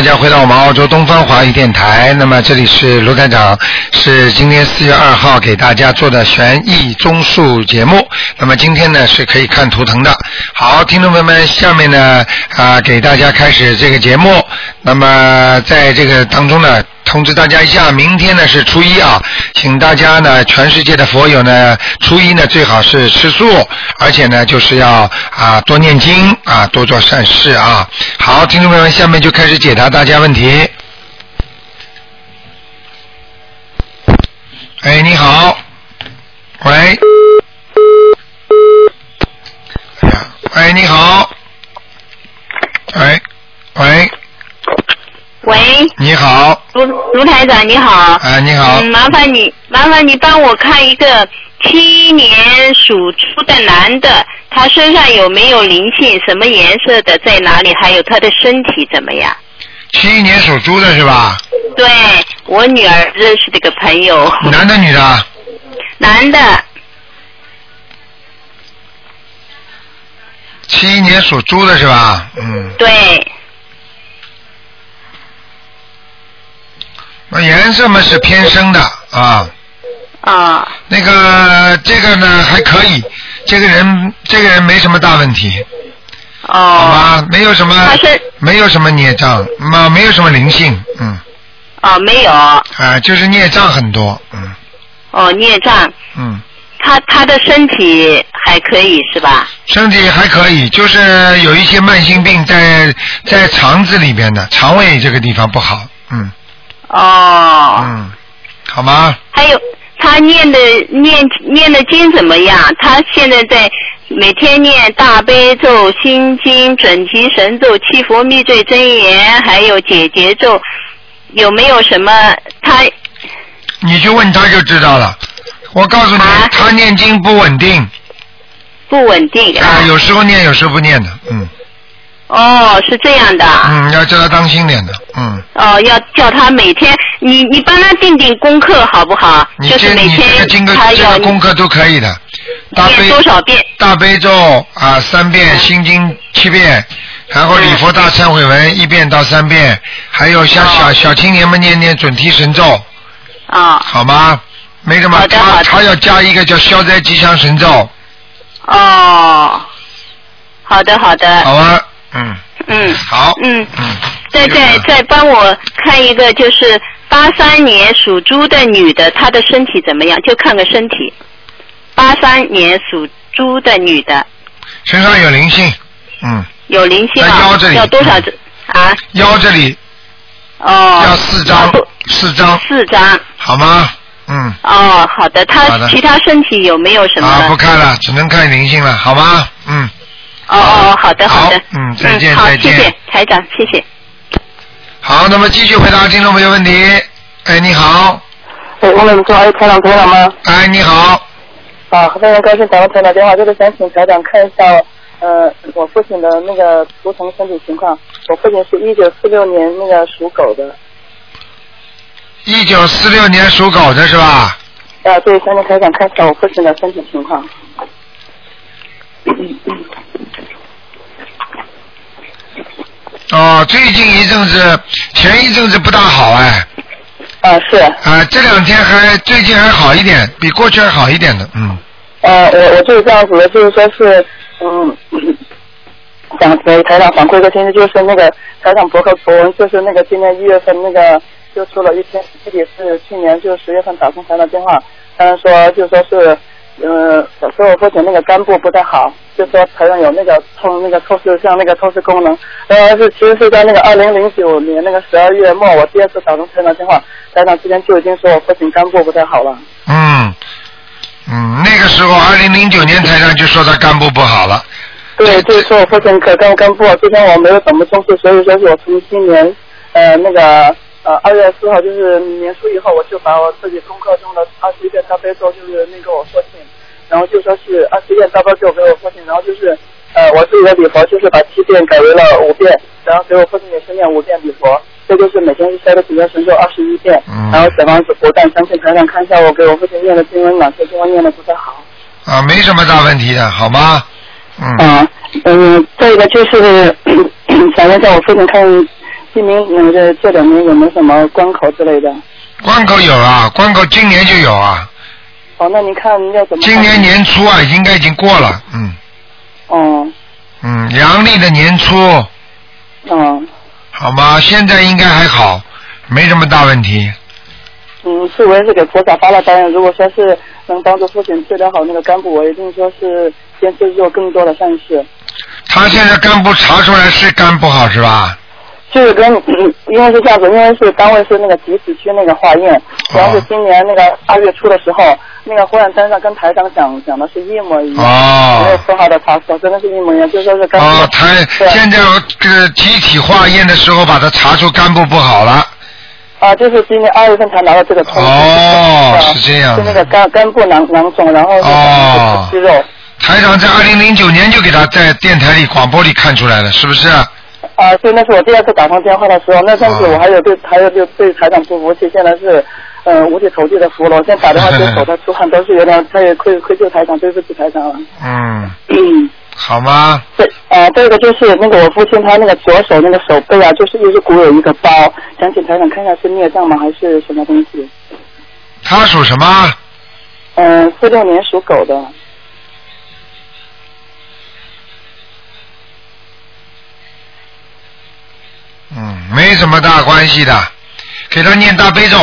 大家回到我们澳洲东方华语电台。那么这里是卢台长，是今天四月二号给大家做的悬疑综述节目。那么今天呢是可以看图腾的。好，听众朋友们，下面呢啊给大家开始这个节目。那么在这个当中呢。通知大家一下，明天呢是初一啊，请大家呢，全世界的佛友呢，初一呢最好是吃素，而且呢就是要啊多念经啊，多做善事啊。好，听众朋友们，下面就开始解答大家问题。哎，你好，喂，哎你好，喂，喂。喂，你好，卢卢台长，你好。哎，你好。嗯，麻烦你，麻烦你帮我看一个七年属猪的男的，他身上有没有灵性？什么颜色的？在哪里？还有他的身体怎么样？七年属猪的是吧？对，我女儿认识的一个朋友。男的，女的？男的。七年属猪的是吧？嗯。对。那颜色嘛是偏深的啊。啊。那个这个呢还可以，这个人这个人没什么大问题。哦。好吧，没有什么。他是。没有什么孽障，嘛没有什么灵性，嗯。哦，没有。啊，就是孽障很多，嗯。哦，孽障。嗯。他他的身体还可以是吧？身体还可以，就是有一些慢性病在在肠子里边的，肠胃这个地方不好，嗯。哦。嗯，好吗？还有他念的念念的经怎么样？他现在在每天念大悲咒、心经、准提神咒、七佛密罪真言，还有解结咒，有没有什么他？你去问他就知道了。我告诉你，他念经不稳定。不稳定啊。有时候念，有时候不念的，嗯。哦，是这样的。嗯，要叫他当心点的，嗯。哦，要叫他每天，你你帮他定定功课好不好？就是每天他要功课都可以的。念多少遍？大悲咒啊，三遍；心经七遍，然后礼佛大忏悔文一遍到三遍，还有像小小青年们念念准提神咒。啊。好吗？没什么，他他要加一个叫消灾吉祥神咒。哦。好的，好的。好啊。嗯嗯好嗯嗯，再再再帮我看一个，就是八三年属猪的女的，她的身体怎么样？就看个身体。八三年属猪的女的。身上有灵性，嗯。有灵性啊！腰这里要多少只啊？腰这里。哦。要四张，四张。四张。好吗？嗯。哦，好的。他其他身体有没有什么？啊，不看了，只能看灵性了，好吗？嗯。哦哦，好的好的，嗯，再见再见，谢谢台长，谢谢。好，那么继续回答听众朋友问题。哎，你好。哎，我们做哎台长台长吗？哎，你好。啊，非常高兴打到台长电话，就是想请台长看一下，呃，我父亲的那个图腾身体情况。我父亲是一九四六年那个属狗的。一九四六年属狗的是吧？啊，对，想请台长看一下我父亲的身体情况。哦，最近一阵子，前一阵子不大好哎。啊，是。啊，这两天还最近还好一点，比过去还好一点的，嗯。呃，我我就是这样子的，就是说是，嗯，想给台长反馈一个信息，就是那个台长博客博文，就是那个今年一月份那个就出了一篇，具体是去年就十月份打通台长电话，他说就说是。嗯，说我父亲那个肝部不太好，就说台上有那个通那个透视像那个透视功能。呃，是其实是在那个二零零九年那个十二月末，我第二次打通台长电话，台长之前就已经说我父亲肝部不太好了。嗯，嗯，那个时候二零零九年台上就说他肝部不好了。对，就是说我父亲可肝肝部，之前我没有怎么重视，所以说是我从今年呃那个。呃，二月四号就是年初以后，我就把我自己功课中的二十一遍大悲咒，就是那个我父亲，然后就说是二十一遍大悲咒给我父亲，然后就是呃我自己的礼佛就是把七遍改为了五遍，然后给我父亲也是念五遍礼佛，这就是每天是烧的几遍神咒二十一遍，然后小房子不但相信台上看一下我给我父亲念的经文哪些经文念的不太好。啊，没什么大问题的，好吗？嗯。啊，嗯，再一个就是 想问一下我父亲看。今明那个这两年有没有什么关口之类的？关口有啊，关口今年就有啊，好，那您看要怎么？今年。年初啊，应该已经过了，嗯哦，嗯，阳历的年初，嗯好吗？现在应该还好，没什么大问题。嗯，是我也是给菩萨发了答应，如果说是能帮助父亲治疗好那个肝部，我一定说是坚持做更多的善事。他现在肝部查出来是肝不好是吧？就是跟，嗯因为是这样子，因为是单位是那个集市区那个化验，然后是今年那个二月初的时候，那个化验单上跟台长讲讲的是一模一样，哦没有丝毫的差错，真的是一模一样，就说是肝部。哦，台现在这个集体化验的时候，把它查出肝部不好了。啊，就是今年二月份才拿到这个通知。哦啊是这样是那个肝肝部囊囊肿，然后是哦肌肉。台长在二零零九年就给他在电台里广播里看出来了，是不是？啊，对，那是我第二次打通电话的时候，那阵子哦我还有对，还有就对台长不服气，现在是，呃，五体投地的服了。我现在打电话就手在出汗都是有点，他也愧愧疚台长，对不起台长了。嗯，嗯，好吗？对，呃，这个就是那个我父亲他那个左手那个手背啊，就是一直鼓有一个包，想请台长看一下是孽障吗，还是什么东西？他属什么？嗯、四六年属狗的。嗯，没什么大关系的，给他念大悲咒。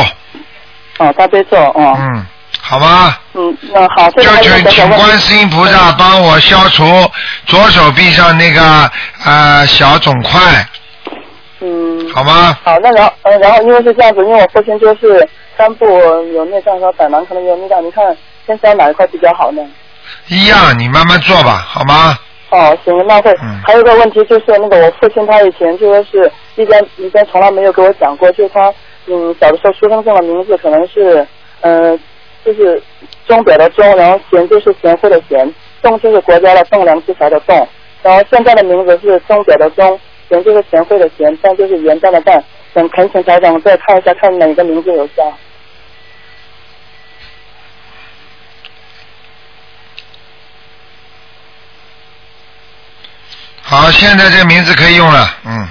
哦，大悲咒，哦，嗯，好吗？嗯，那好，就请请观世音菩萨帮我消除左手臂上那个呃小肿块，嗯，好吗？好，那然后呃，然后因为是这样子，因为我父亲就是三部有内脏和胆囊可能有内脏，你看现在哪一块比较好呢？一样，你慢慢做吧，好吗？哦，行，那会、嗯。还有一个问题就是那个我父亲他以前就说是以前以前从来没有给我讲过，就是他嗯小的时候出生证的名字可能是呃就是钟表的钟，然后贤就是贤惠的贤，栋就是国家的栋梁之才的栋，然后现在的名字是钟表的钟，贤就是贤惠的贤，蛋就是元旦的蛋，想恳请台长再看一下看哪个名字有效。好，现在这个名字可以用了，嗯，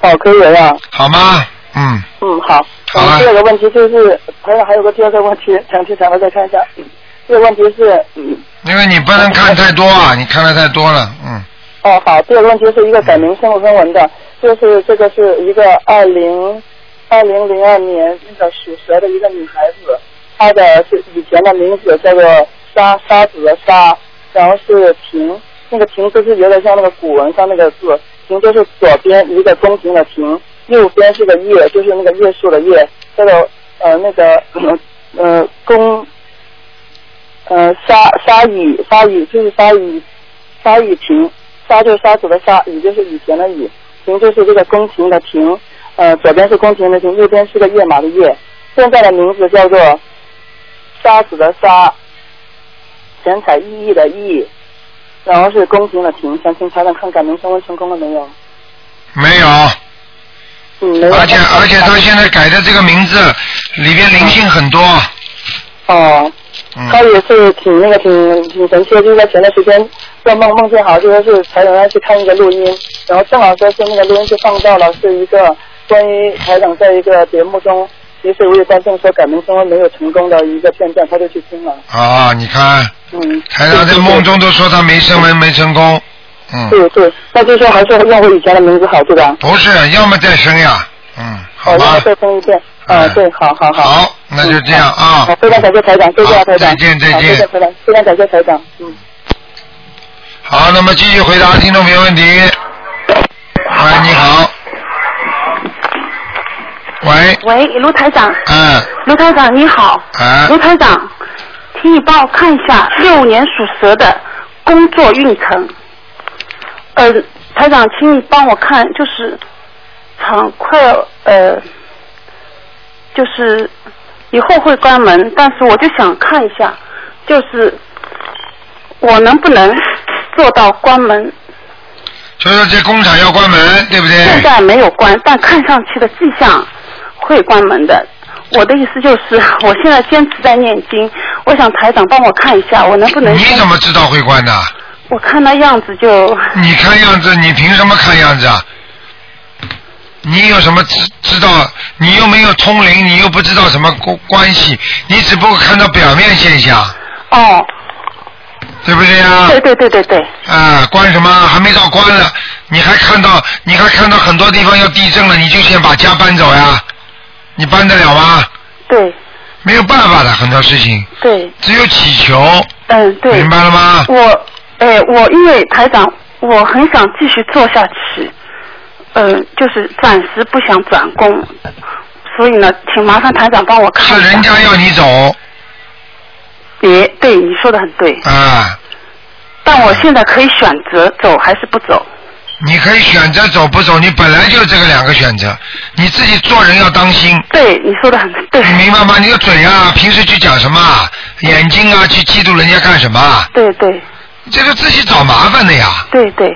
哦，可以了呀。好吗？嗯，嗯，好。好了嗯，第二个问题就是，还有还有个第二个问题，想去台长再看一下。这个问题是，嗯，因为你不能看太多啊，你看的太多了，嗯，哦，好，第二个问题是一个改名声声文的，就是这个是一个二零二零零二年那个属蛇的一个女孩子，她的是以前的名字叫做沙沙子的沙，然后是平，那个亭字是有点像那个古文上那个字，亭就是左边一个宫廷的廷，右边是个叶，就是那个叶树的叶，这个呃那个呃宫。呃，沙沙雨沙雨就是沙雨沙雨亭，沙就是沙子的沙，雨就是以前的雨，亭就是这个宫廷的亭，呃，左边是宫廷的廷，右边是个跃马的跃。现在的名字叫做沙子的沙，神采奕奕的奕，然后是宫廷的廷。想请台长看改名升温成功了没有？没有，嗯，没有。而且而且他现在改的这个名字里边灵性很多，哦。他嗯，也是挺那个挺挺神奇的，就是在前段时间做梦梦见好，就说是台长要去看一个录音，然后正好说是那个录音就放到了是一个关于台长在一个节目中疑似无意当中说改名升温没有成功的一个片段，他就去听了。啊，你看，嗯，台长在梦中都说他没升温没成功，嗯，对对，那就说还是用回以前的名字好，对吧？不是，要么再生呀，嗯，好哦，吧要，再生一遍。啊，嗯对，好好好。好，那就这样嗯啊好，，非常感谢台长，谢谢啊台长。再见再见谢谢台长，非常感谢台长，嗯。好，那么继续回答听众朋友问题。喂，你好。喂，喂，卢台长，嗯，卢台长你好，哎卢台长，请你帮我看一下六五年属蛇的工作运程。呃，台长，请你帮我看，就是厂快要呃，就是以后会关门，但是我就想看一下，就是我能不能做到关门？就是这工厂要关门，对不对？现在没有关，但看上去的迹象会关门的。我的意思就是，我现在坚持在念经，我想台长帮我看一下，我能不能？你怎么知道会关的？我看那样子就你看样子，你凭什么看样子啊？你有什么知知道？你又没有通灵，你又不知道什么关关系，你只不过看到表面现象，哦，对不对呀？对对对对对，啊，关什么？还没到关了，你还看到，你还看到很多地方要地震了，你就先把家搬走呀？你搬得了吗？对没有办法的，很多事情对，只有祈求，嗯对。明白了吗？我，哎，我因为台长，我很想继续做下去，呃，就是暂时不想转工，所以呢，请麻烦台长帮我看看。是人家要你走别，对你说的很对，啊，但我现在可以选择走还是不走。你可以选择走不走，你本来就这个两个选择，你自己做人要当心。对，你说的很对。你明白吗？你的嘴啊，平时去讲什么啊？眼睛啊，去嫉妒人家干什么啊？对对这个自己找麻烦的呀。对对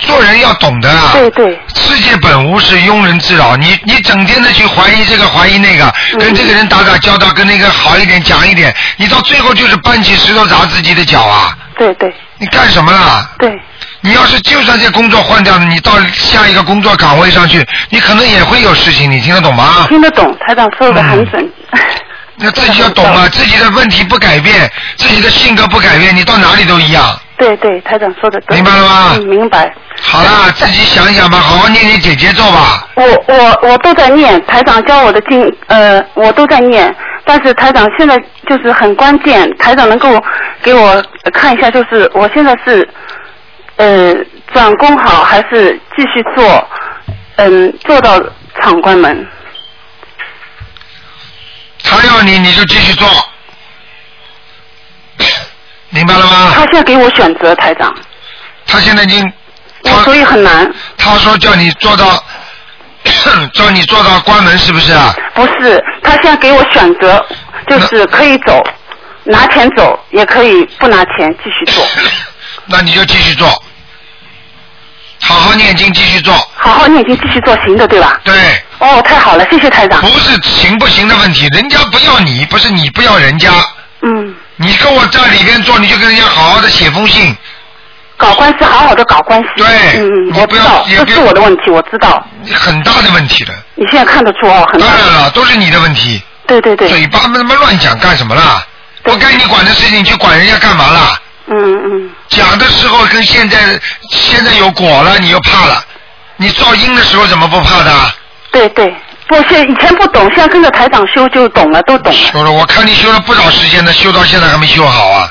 做人要懂得啊。对对世界本无事，庸人自扰。你你整天的去怀疑这个怀疑那个，嗯跟这个人打打交道，跟那个好一点讲一点，你到最后就是搬起石头砸自己的脚啊！对对你干什么了？对你要是就算这工作换掉了，你到下一个工作岗位上去，你可能也会有事情，你听得懂吗？听得懂，台长说的很准。那自己要懂啊，自己的问题不改变，自己的性格不改变，你到哪里都一样。对对，台长说的对。明白了吗嗯，明白。好啦，自己想一想吧，好好念念姐姐咒吧。我我我都在念，台长教我的经，呃，我都在念。但是台长现在就是很关键，台长能够给我看一下，就是我现在是，呃，转工好还是继续做，嗯，做到厂关门？他要你，你就继续做，明白了吗？他现在给我选择，台长，他现在已经，我所以很难。他说叫你做到，叫你做到关门，是不是啊？不是，他现在给我选择，就是可以走，拿钱走，也可以不拿钱继续做。那你就继续做，好好念经，继续做。好好念经，继续做行的，对吧？对，哦，太好了，谢谢台长不。是行不行的问题，人家不要你，不是你不要人家。嗯，你跟我在里边做，你就跟人家好好的写封信，搞关系，好好的搞关系。对嗯嗯，你不要我知道，这也不是我的问题，我知道。很大的问题了。你现在看得出哦，很大。当然了，都是你的问题，对对对，嘴巴他妈乱讲干什么啦？对不该你管的事情，你去管人家干嘛啦？嗯嗯，讲的时候跟现在现在有果了，你又怕了。你噪音的时候怎么不怕的？对对。不是以前不懂，现在跟着台长修就懂了，都懂了。修了，我看你修了不少时间了，修到现在还没修好啊！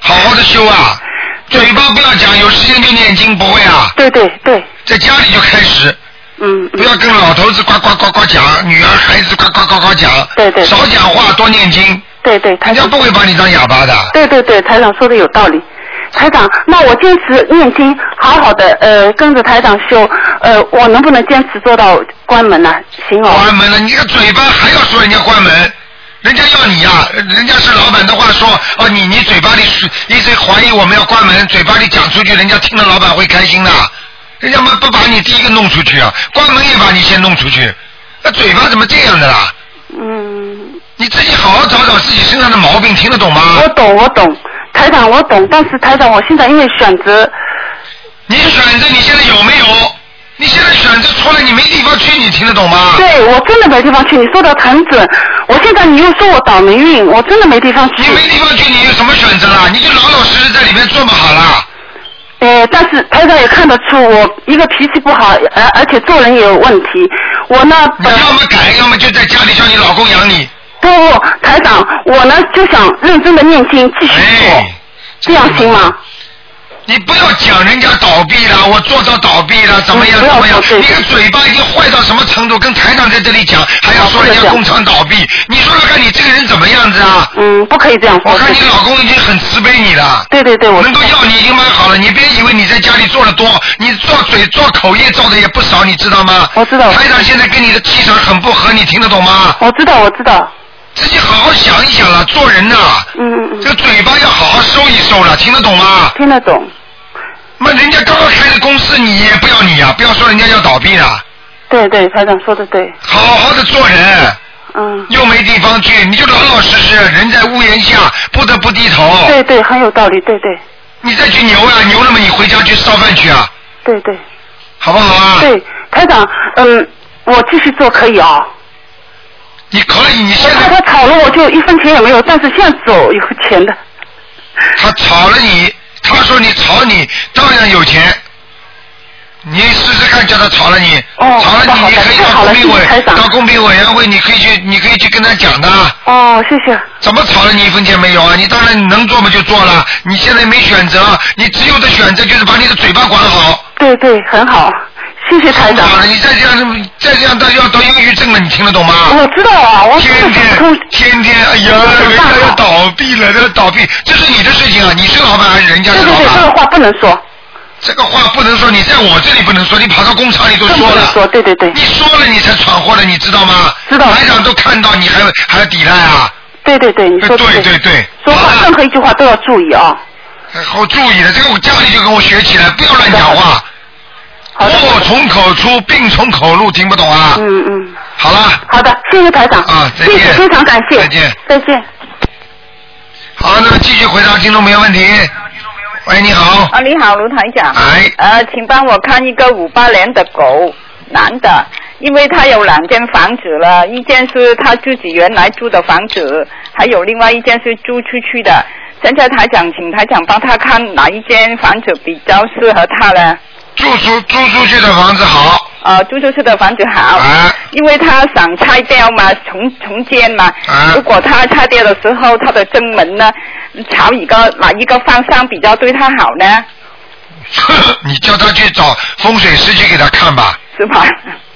好好的修啊！嘴巴不要讲，有时间就念经，不会啊？对对对，在家里就开始，嗯，不要跟老头子呱呱呱呱讲，女儿孩子呱呱呱呱讲，对对少讲话，多念经，对对，台长人家不会把你当哑巴的。对对对，台长说的有道理。台长，那我坚持念经，好好的呃跟着台长修，呃，我能不能坚持做到关门呢、行哦。关门了，你个嘴巴还要说人家关门，人家要你呀、人家是老板的话说，哦，你你嘴巴里是一直怀疑我们要关门，嘴巴里讲出去，人家听了老板会开心的，人家嘛不把你第一个弄出去啊，关门也把你先弄出去，那嘴巴怎么这样的啦？嗯，你自己好好找找自己身上的毛病，听得懂吗？我懂我懂，台长我懂，但是台长我现在因为选择，你选择你现在有没有？你现在选择错了，你没地方去，你听得懂吗？对我真的没地方去，你说的很准。我现在你又说我倒霉运，我真的没地方去你。没地方去，你有什么选择啦？你就老老实实在里面做嘛好了。呃，但是台长也看得出我一个脾气不好，而而且做人也有问题。我呢，你要么改，要么就在家里叫你老公养你。不不，台长，我呢就想认真的念经，继续做，哎，这样行吗？你不要讲人家倒闭了，我做到倒闭了，怎么样嗯不要怎么样？说这个你的嘴巴已经坏到什么程度？跟台长在这里讲，还要说人家工厂倒闭，你说说看你这个人怎么样子啊？嗯，不可以这样说。我看你老公已经很慈悲你了。对对对，我能够要你已经蛮好了，你别以为你在家里做的多，你做嘴做口业做的也不少，你知道吗？我知道台长现在跟你的气场很不合，你听得懂吗？我知道我知道，自己好好想一想了，做人呐、嗯嗯嗯，这个嘴巴要好好收一收了，听得懂吗？听得懂。那人家刚刚开的公司，你也不要你呀、不要说人家要倒闭了，对对，台长说的对，好好的做人，嗯，又没地方去，你就老老实实，人在屋檐下，不得不低头。对对，很有道理，对对你再去牛啊，牛了嘛，你回家去烧饭去啊，对对好不好啊？对，台长，嗯，我继续做可以哦。你可以，你我现在他炒了我就一分钱也没有，但是现在走有钱的。他炒了你，他说你炒你，照样有钱。你试试看，叫他炒了你，哦炒了你，你可以到公平委到公平委员会，你可以去，你可以去跟他讲的。哦，谢谢。怎么炒了你一分钱没有啊？你当然能做嘛就做了，你现在没选择，你只有的选择就是把你的嘴巴管好。对对，很好，谢谢台长。你再这样，再这样，他要得忧郁症了，你听得懂吗？我知道啊，我天天天天，哎呀，人家要倒闭了，要倒闭，这是你的事情啊！你是老板还是人家是老对对对，这个？话不能说，这个话不能说，你在我这里不能说，你跑到工厂里都说了。说，对对对你说了你才闯祸了，你知道吗？知道台长都看到，你还还要抵赖啊？对对对，你说对的对对，说话任何一句话都要注意啊。好注意的，这个我家里就跟我学起来，不要乱讲话。祸从口出，病从口入，听不懂啊？嗯嗯，好了，好的，谢谢台长，啊再见谢谢，非常感谢，再见，再见。好，那么继续回答听众朋友问题。喂，你好。啊，你好，卢台长。哎呃，请帮我看一个五八年的狗，男的，因为他有两间房子了，一间是他自己原来住的房子，还有另外一间是租出去的。现在台长，请台长帮他看哪一间房子比较适合他呢？租出租出去的房子好，呃，租出去的房子好。啊因为他想拆掉嘛，重重建嘛。啊如果他拆掉的时候，他的正门呢，朝一个哪一个方向比较对他好呢？你叫他去找风水师去给他看吧，是吧？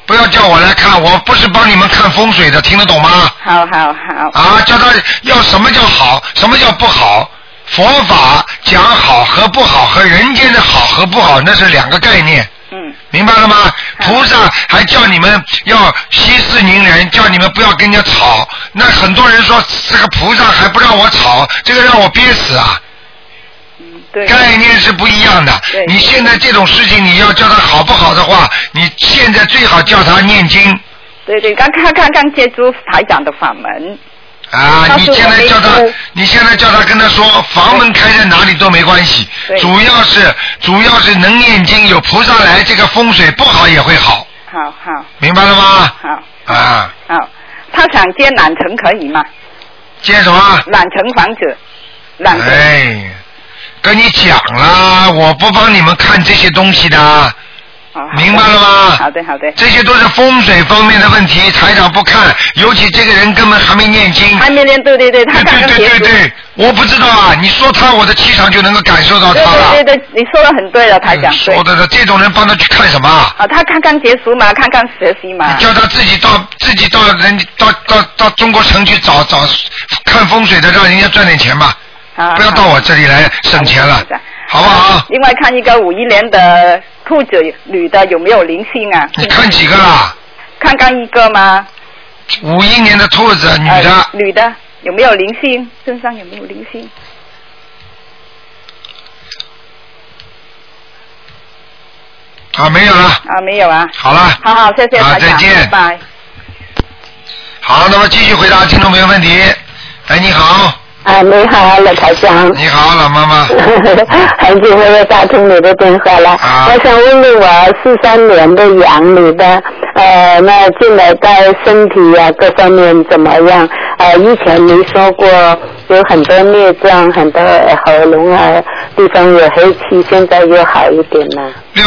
不要叫我来看，我不是帮你们看风水的，听得懂吗？好好好。啊，叫他要什么叫好，什么叫不好。佛法讲好和不好，和人间的好和不好那是两个概念，嗯明白了吗？菩萨还叫你们要息事宁人，叫你们不要跟人家吵。那很多人说这个菩萨还不让我吵，这个让我憋死啊！嗯，对。概念是不一样的对。你现在这种事情，你要叫他好不好的话，你现在最好叫他念经对对，刚刚刚刚接触台长的法门，啊！你现在叫他你现在叫他跟他说，房门开在哪里都没关系，主要是主要是能念经，有菩萨来，这个风水不好也会好，好好明白了吗？好啊，好，他想建两层可以吗？建什么？两层房子，两层。哎，跟你讲啦，我不帮你们看这些东西的，哦明白了吗好的好的，这些都是风水方面的问题，台长不看，尤其这个人根本还没念经。还没念，对对对，他对对对刚刚结束。对对，我不知道啊，你说他，我的气场就能够感受到他了。对对对，你说的很对了，台长。嗯说。的呢，这种人帮他去看什么？啊，他刚刚结束嘛，刚刚学习嘛。叫他自己到自己到人到到到中国城去找找看风水的，让人家赚点钱吧，啊不要到我这里来省钱了好不好？另外看一个五一年的兔子女的有没有灵性啊？你看几个啦？看刚一个吗？五一年的兔子，女呃的，女的有没有灵性？身上有没有灵性？啊，没有了，啊，没有啊。好了，好好，谢谢好台长，再见拜拜。好，那么继续回答听众朋友问题。哎，你好，啊，你好，老台长。你好，老妈妈，很久没有打通你的电话了。啊我想问问我四三年的羊女的，呃，那近来在身体呀、各方面怎么样？呃，以前你说过有很多孽障，很多喉咙啊地方有黑气，现在又好一点了。六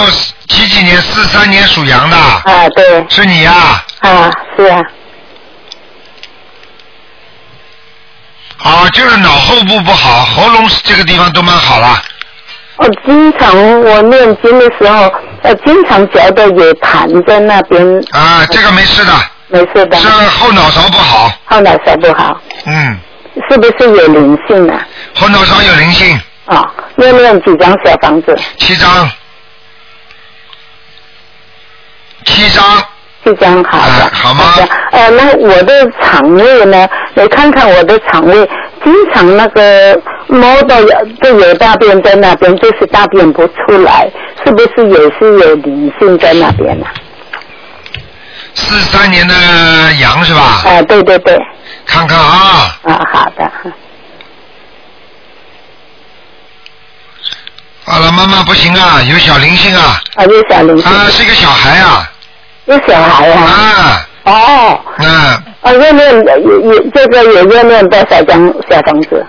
几几年？四三年属羊的，啊，对，是你呀、啊，是啊，啊？就是脑后部不好，喉咙这个地方都蛮好了。我经常我念经的时候，呃，经常觉得有痰在那边，啊，这个没事的，没事的，是后脑勺不好。后脑勺不好。嗯，是不是有灵性啊？后脑勺有灵性，哦，念念几张小房子？七张，七张，七张好的，哎好吗？的。呃，那我的肠胃呢？你看看我的肠胃，经常那个摸到有就有大便在那边，就是大便不出来，是不是也是有灵性在那边呢、四三年的羊是吧？啊？对对对，看看啊，啊，好的，好了，妈妈不行啊，有小灵性啊，啊，有小灵性，啊，是一个小孩啊，有小孩啊？啊，哦，嗯，啊，要念也也这个也要念多少张小房子？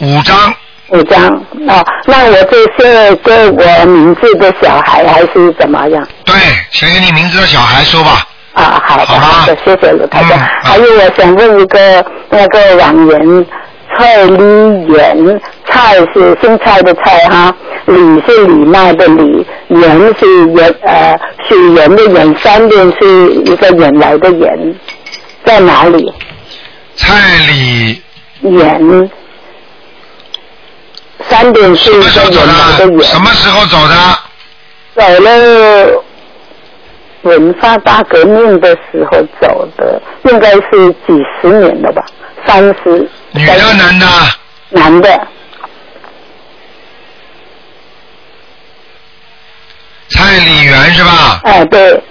五张，五张啊？那我这是给我名字的小孩还是怎么样？对，写给你名字的小孩说吧。啊，好的，好的，谢谢卢台长。嗯还有，我想问一个那个网员蔡丽媛，蔡是姓蔡的蔡哈，李是李娜的李，媛是圆呃水源的源，三点是一个原来的源，在哪里？蔡李源，三点是一个原来的的？源。什么时候走的？走了文化大革命的时候走的，应该是几十年了吧，三十。女的男的？男的，蔡李元是吧？哎对，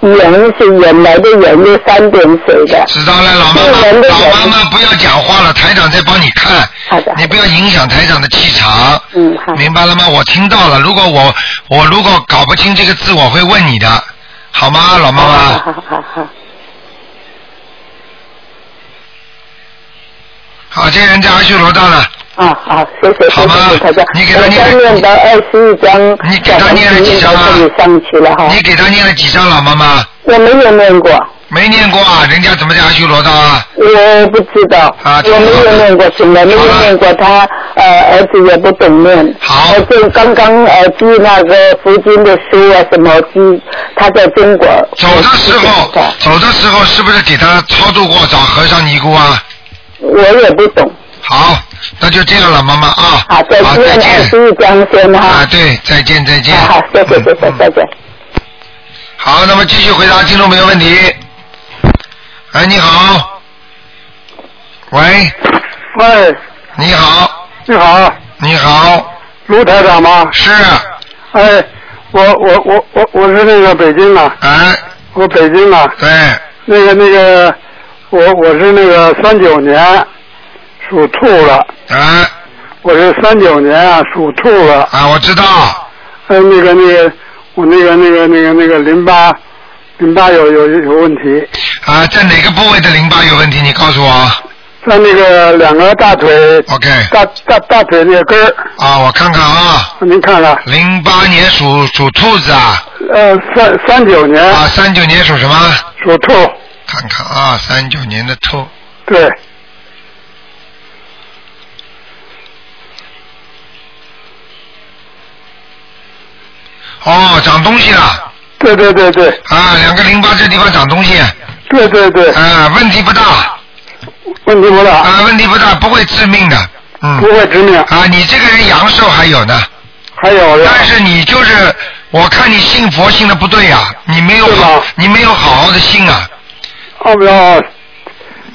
圆是原来的圆，是三点水的。知道了，老妈妈，老妈妈不要讲话了，台长在帮你看。好的你不要影响台长的气场。嗯好明白了吗？我听到了。如果我我如果搞不清这个字，我会问你的，好吗，老妈好妈？好好好。好，这个人在阿修罗道了。啊好，谢谢谢好吗。你给他我念刚念到二十一章，你给他念了几张啊上去了哈。你给他念了几张，老妈妈？我没有念过，没念过啊，人家怎么在阿修罗道啊？我不知道，啊我没有念过，什么没有念过，他呃儿子也不懂念。好就刚刚呃寄那个佛经的书啊什么寄，他在中国。走的时候，走的时候是不是给他超度过找和尚尼姑啊？我也不懂。好，那就这样了，妈妈啊。好，再好，再见。十一章先哈。啊，对，再见，再见。好好，谢谢谢谢，嗯再见。好，那么继续回答听众朋友问题。哎，你好。喂，喂，你好，你好，你好，卢台长吗？是，哎，我我我我我是那个北京的，哎，我北京的，对，那个那个，我我是那个三九年属兔的，哎，我是三九年啊属兔的，啊，我知道，呃，那个那个我那个那个那个那个淋巴淋巴有有有问题，啊，在哪个部位的淋巴有问题？你告诉我。在那个两个大腿 OK，大大大腿那个根儿，啊，我看看啊，您看看，零八年属属兔子啊，呃，三三九年。啊，三九年属什么？属兔，看看啊，三九年的兔，对。哦，长东西了，对对对对。啊，两个淋巴这地方长东西，对对对，啊，问题不大，问题不大，啊，问题不大，不会致命的，嗯。不，会致命。啊，你这个人阳寿还有呢，还有的，但是你就是，我看你信佛信的不对呀、你没有好，你没有好好的信啊，哦不要，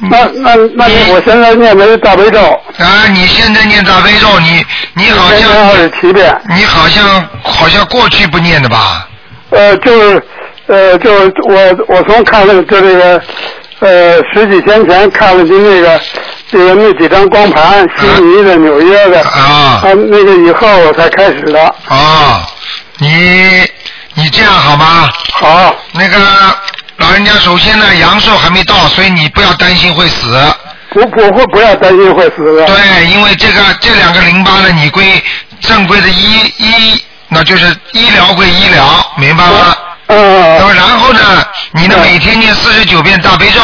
那那那你我现在念的是大悲咒，啊，你现在念大悲咒，你你好一天念二十七遍，你好像好像过去不念的吧？呃，就是呃，就是我我从看了就这个呃十几天前看了您那个这个那几张光盘，悉尼的、纽约的，啊。啊，那个以后我才开始的。啊，你你这样好吗？好，那个老人家，首先呢，阳寿还没到，所以你不要担心会死。我我会不要担心会死的。对，因为这个这两个淋巴呢，你归正规的医医，那就是医疗归医疗，明白吗？嗯那么然后呢，你呢嗯每天念四十九遍大悲咒，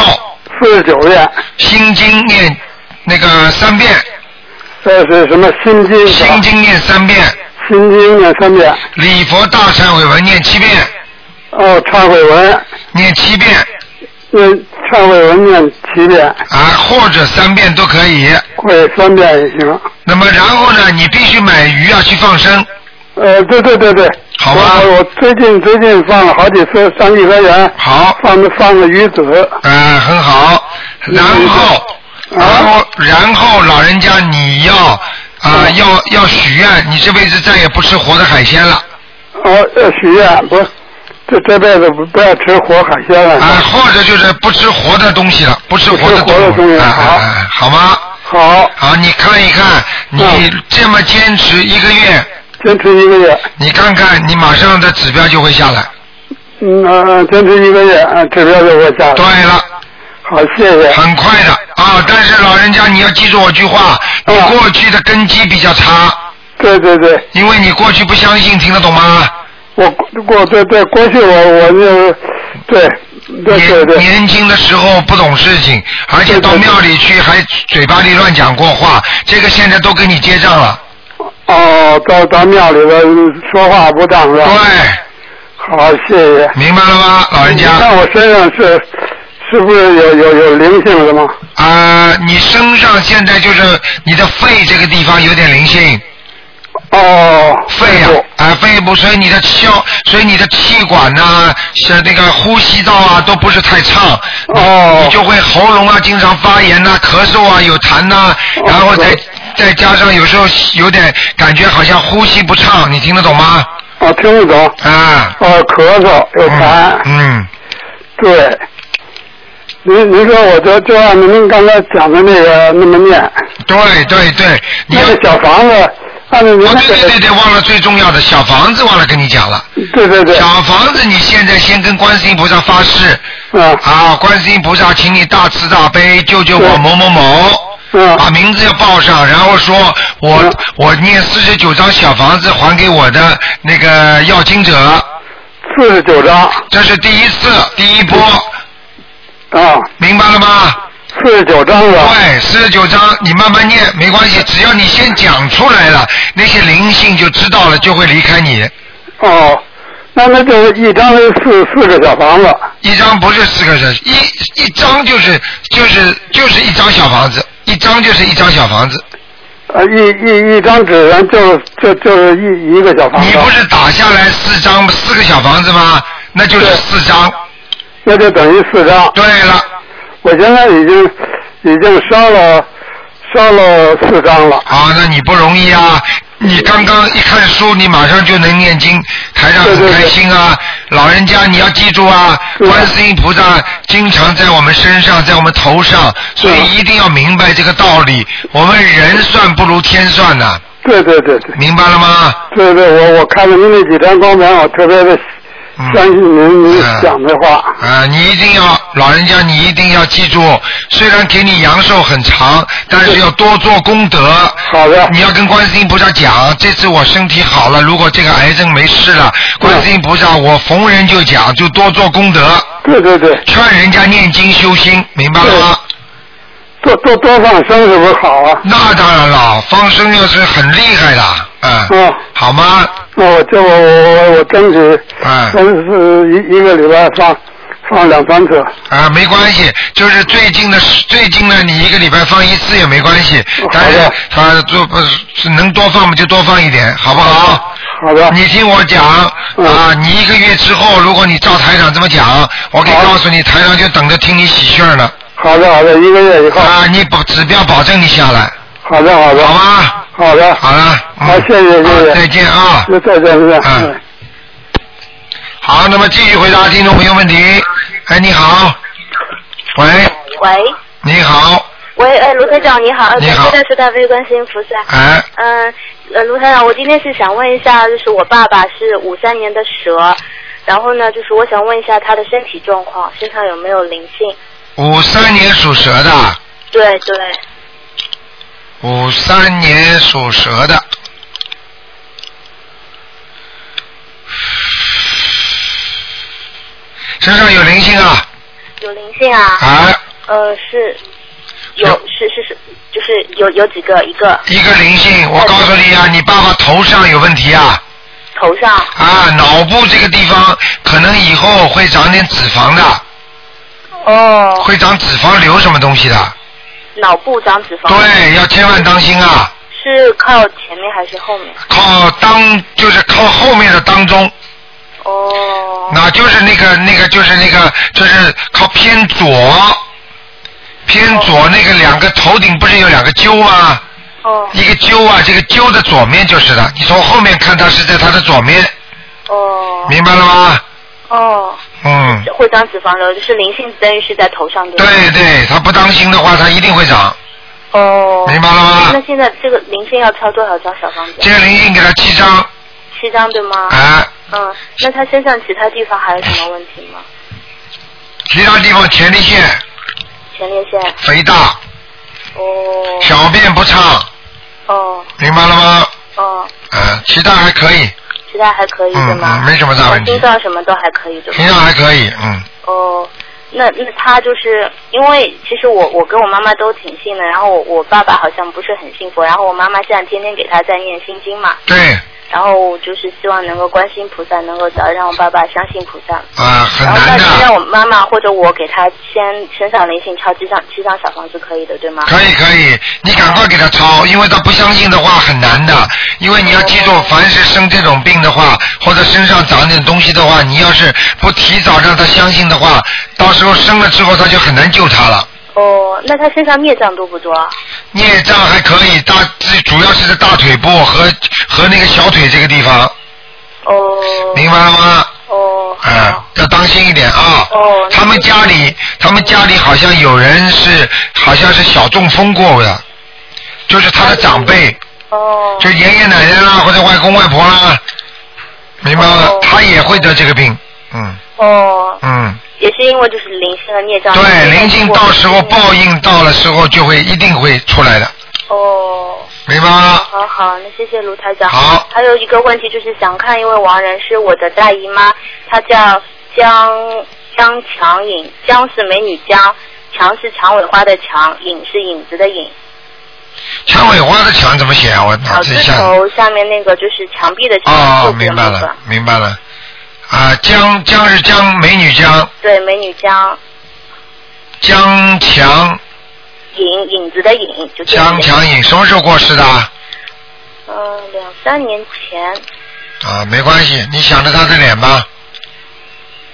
四十九遍，心经念那个三遍，这是什么心经？心经念三遍，心经念三遍，礼佛大忏悔文念七遍，哦，忏悔文念七遍。念忏悔文念七遍，啊，或者三遍都可以。或者三遍也行。那么然后呢，你必须买鱼要去放生，呃，对对对对，好吧。我我最近最近放了好几次上颐和园，好，放的放个鱼子，嗯，很好。然后，嗯然后，然后老人家你要啊、嗯。要要许愿，你这辈子再也不吃活的海鲜了。哦，要许愿不，这这辈子不不要吃活海鲜了。啊，或者就是不吃活的东西了，不吃活的东西啊好好吗？好，好，你看一看，你嗯这么坚持一个月，坚持一个月，你看看你马上的指标就会下来。嗯呃，坚持一个月，啊指标就会下来。对了，好，谢谢。很快的啊！但是老人家你要记住我句话，你啊过去的根基比较差，对对对，因为你过去不相信，听得懂吗？我过对对过去我我就对对对年对年轻的时候不懂事情，而且到庙里去还嘴巴里乱讲过话，这个现在都跟你结账了。哦，到到庙里边说话不当是吧？对，好，谢谢。明白了吗，老人你家？看我身上是是不是有有有灵性了吗？啊、你身上现在就是你的肺这个地方有点灵性，哦，肺呀、啊，肺部，所以你的气，所以你的气管呐、像那个呼吸道啊，都不是太畅，哦。你就会喉咙啊经常发炎呐、咳嗽啊，有痰呐、哦然后再再加上有时候有点感觉好像呼吸不畅，你听得懂吗？哦，听不懂。啊，哦，咳嗽有痰，嗯，对。您您说我就就按照您刚才讲的那个那么念，对对对，你要那个小房子哦，那个，对对对对，忘了最重要的小房子，忘了跟你讲了。对对对，小房子，你现在先跟观世音菩萨发誓。嗯啊，观世音菩萨，请你大慈大悲，救救我某某某。嗯把名字要报上，然后说我、嗯我念四十九张小房子还给我的那个要经者，四十九张。这是第一次第一波，啊，明白了吗？四十九章是吧？对，四十九章你慢慢念没关系，只要你先讲出来了，那些灵性就知道了，就会离开你。哦，那那就是一张是四四个小房子，一张不是四个小，一一张就是就是就是一张小房子，一张就是一张小房子。呃，一一一张纸上就就就是一一个小房子，你不是打下来四张四个小房子吗？那就是四张。那就等于四张。对了，我现在已经已经烧了烧了四张了。啊，那你不容易啊！你刚刚一看书，你马上就能念经，台上很对对对开心啊！老人家你要记住啊，观世音菩萨经常在我们身上，在我们头上，所以一定要明白这个道理。我们人算不如天算呐、对对对对明白了吗？对对，我我看了您那几张光盘，我特别的嗯相信您您讲的话。啊，你一定要老人家，你一定要记住，虽然给你阳寿很长，但是要多做功德。好的你要跟观世音菩萨讲，这次我身体好了，如果这个癌症没事了，观世音菩萨，我逢人就讲，就多做功德，对对对，劝人家念经修心，明白了吗？多多多放生是不是好啊？那当然了，放生要是很厉害的，嗯，嗯，好吗？那我就我我我我争取，嗯真是一一个礼拜放放两三次。啊，没关系，就是最近的最近呢，你一个礼拜放一次也没关系，但是好的啊，做不是能多放嘛就多放一点，好不好？好的，你听我讲嗯啊，你一个月之后，如果你照台长这么讲，我可以告诉你，台长就等着听你喜讯了好的好的，一个月以后。啊，你保指标保证你下来，好的好的，好吗？好的，好了，嗯。好谢谢谢谢。啊再见啊。那再见再见。嗯。好，那么继续回答听众朋友问题。哎，你好，喂，喂。你好，喂，哎，卢台长你好，你好。感谢大慈大悲观世音菩萨。哎，嗯、呃，卢台长，我今天是想问一下，就是我爸爸是五三年的蛇，然后呢，就是我想问一下他的身体状况，身上有没有灵性？五三年属蛇的，对对，五三年属蛇的，身上有灵性啊，有灵性啊？啊，呃，是有有。是是是，就是有有几个，一个。一个灵性，我告诉你啊，你爸爸头上有问题啊，头上。啊，脑部这个地方可能以后会长点脂肪的，哦，会长脂肪瘤什么东西的，脑部长脂肪，对，要千万当心啊，是靠前面还是后面？靠当就是靠后面的当中，哦，那就是那个那个就是那个就是靠偏左，偏左那个两个头顶不是有两个揪吗？哦。一个揪啊，这个揪的左面就是的，你从后面看它是在它的左面，哦。明白了吗？哦。嗯，会长脂肪瘤，就是灵性等于是在头上对？对对，他不当心的话，他一定会长，哦。明白了吗那现在这个灵性要抄多少张小方子？这个灵性给他七张，七张对吗？啊，嗯，那他身上其他地方还有什么问题吗？其他地方前列腺前列腺。肥大，哦。小便不畅，哦明白了吗？哦，嗯，其他还可以，其他还可以的嗯吗？嗯，没什么大问题心，脏什么都还可以的吗。心脏还可以，嗯，哦，那那他就是因为其实我我跟我妈妈都挺信的，然后我我爸爸好像不是很信佛，然后我妈妈现在天天给他在念心经嘛，对，然后就是希望能够关心菩萨能够早日让我爸爸相信菩萨，啊，很但是让我妈妈或者我给他先身上灵性抄七张七张小房子可以的对吗？可以可以，你赶快给他抄，因为他不相信的话很难的，因为你要记住，凡是生这种病的话，或者身上长点东西的话，你要是不提早让他相信的话，到时候生了之后他就很难救他了。哦，那他身上孽障多不多啊？孽障还可以，大最主要是在大腿部和和那个小腿这个地方，哦明白了吗？哦嗯，要当心一点啊。哦他们家里，他们家里好像有人是，好像是小中风过的，就是他的长辈，哦就爷爷奶奶啦，或者外公外婆啦，明白吗？他也会得这个病，嗯哦，嗯，也是因为就是灵性的孽障。对，灵性到时候报应到了时候就会一定会出来的，哦。明白吗？好好，那谢谢卢台长。好。还有一个问题就是想看一位亡人，是我的大姨妈，她叫江江强影，江是美女江，强是蔷薇花的强，影是影子的影。蔷薇花的墙怎么写啊？我脑子一下。头下面那个就是墙壁的墙，哦明白了，明白了。啊，江江是江，美女江，对，美女江，江强影影子的影，江强影什么时候过世的？嗯，两三年前，啊，没关系，你想着他的脸吧。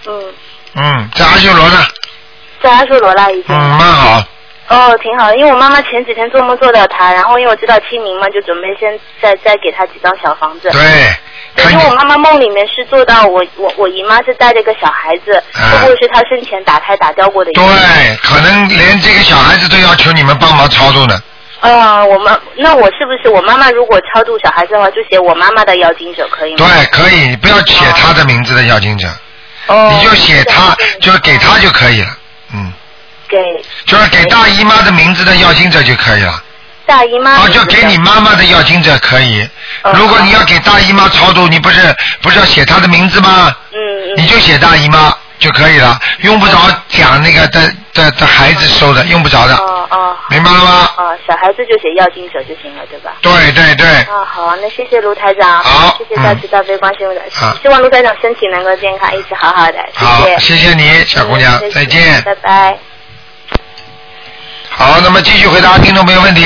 嗯，嗯，在阿修罗呢。在阿修罗那已经。嗯，蛮好。哦，挺好，因为我妈妈前几天做梦做到他，然后因为我知道清明嘛，就准备先再再给他几张小房子。对因为我妈妈梦里面是做到我我我姨妈是带着个小孩子，会不会是她生前打胎打掉过的？啊对，可能连这个小孩子都要求你们帮忙超度呢。啊、我妈，那我是不是我妈妈如果超度小孩子的话，就写我妈妈的要经者可以吗？对，可以，你不要写她的名字的要经者，哦。你就写他，就是给她就可以了。嗯，给就是给大姨妈的名字的要经者就可以了。大姨妈。哦，就给你妈妈的要经者可以。如果你要给大姨妈超度，你不是不是要写她的名字吗？嗯嗯。你就写大姨妈就可以了，用不着讲那个的的的孩子收的，用不着的。哦哦。明白了吗？哦，小孩子就写要经者就行了，对吧？对对对，啊，好，那谢谢卢台长，好谢谢大慈大悲观世音菩萨，啊希望卢台长身体能够健康，一直好好的，谢好谢，谢谢你小姑娘嗯再见拜拜。好，那么继续回答听众朋友问题。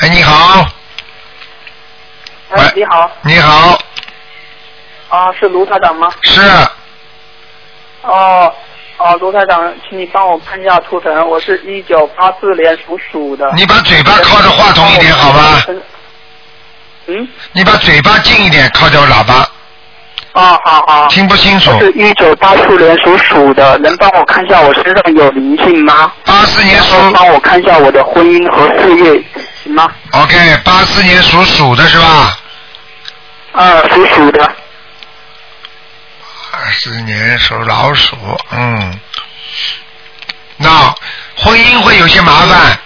哎，你好，哎，你好，你好，啊，是卢台长吗？是哦，哦，卢台长，请你帮我看一下图腾，我是一九八四年属鼠的。你把嘴巴靠着话筒一点好吧？嗯。你把嘴巴近一点，靠着喇叭。啊，好好。听不清楚是一九八四年属鼠的，能帮我看一下我身上有灵性吗？八四年属。帮我看一下我的婚姻和事业，行吗？OK，八四年属鼠的是吧？啊，属鼠的。八四年属老鼠，嗯，那婚姻会有些麻烦，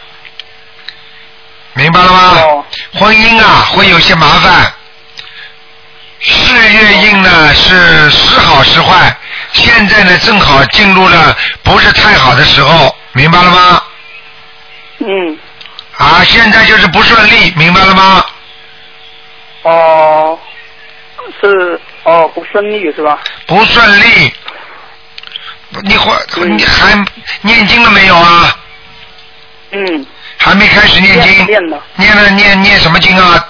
明白了吗？婚姻啊会有些麻烦，事业运呢是时好时坏，现在呢正好进入了不是太好的时候，明白了吗？嗯。啊，现在就是不顺利，明白了吗？哦，是哦，不顺利是吧？不顺利，你会你还念经了没有啊？嗯。还没开始念经。念了。念了念念什么经啊？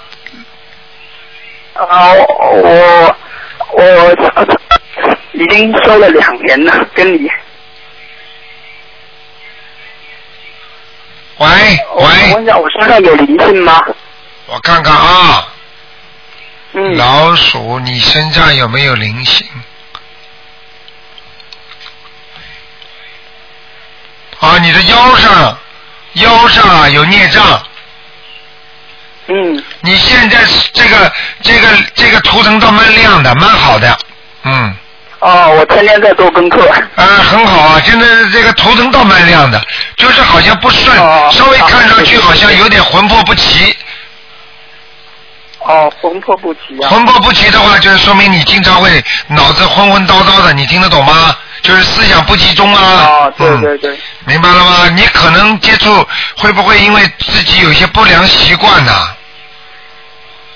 啊，我我已经修了两年了，跟你。喂喂。我问一下，我身上有灵性吗？我看看啊。嗯。老鼠，你身上有没有灵性？啊，你的腰上，腰上啊有孽障。嗯。你现在这个这个这个图腾倒蛮亮的，蛮好的。嗯。哦，我天天在做功课。啊，很好啊！现在这个头疼倒蛮亮的，就是好像不顺，稍微看上去好像有点魂魄不齐。哦，魂魄不齐啊。魂魄不齐的话，就是说明你经常会脑子昏昏叨叨的，你听得懂吗？就是思想不集中啊。哦，对对对。明白了吗？你可能接触会不会因为自己有一些不良习惯呢？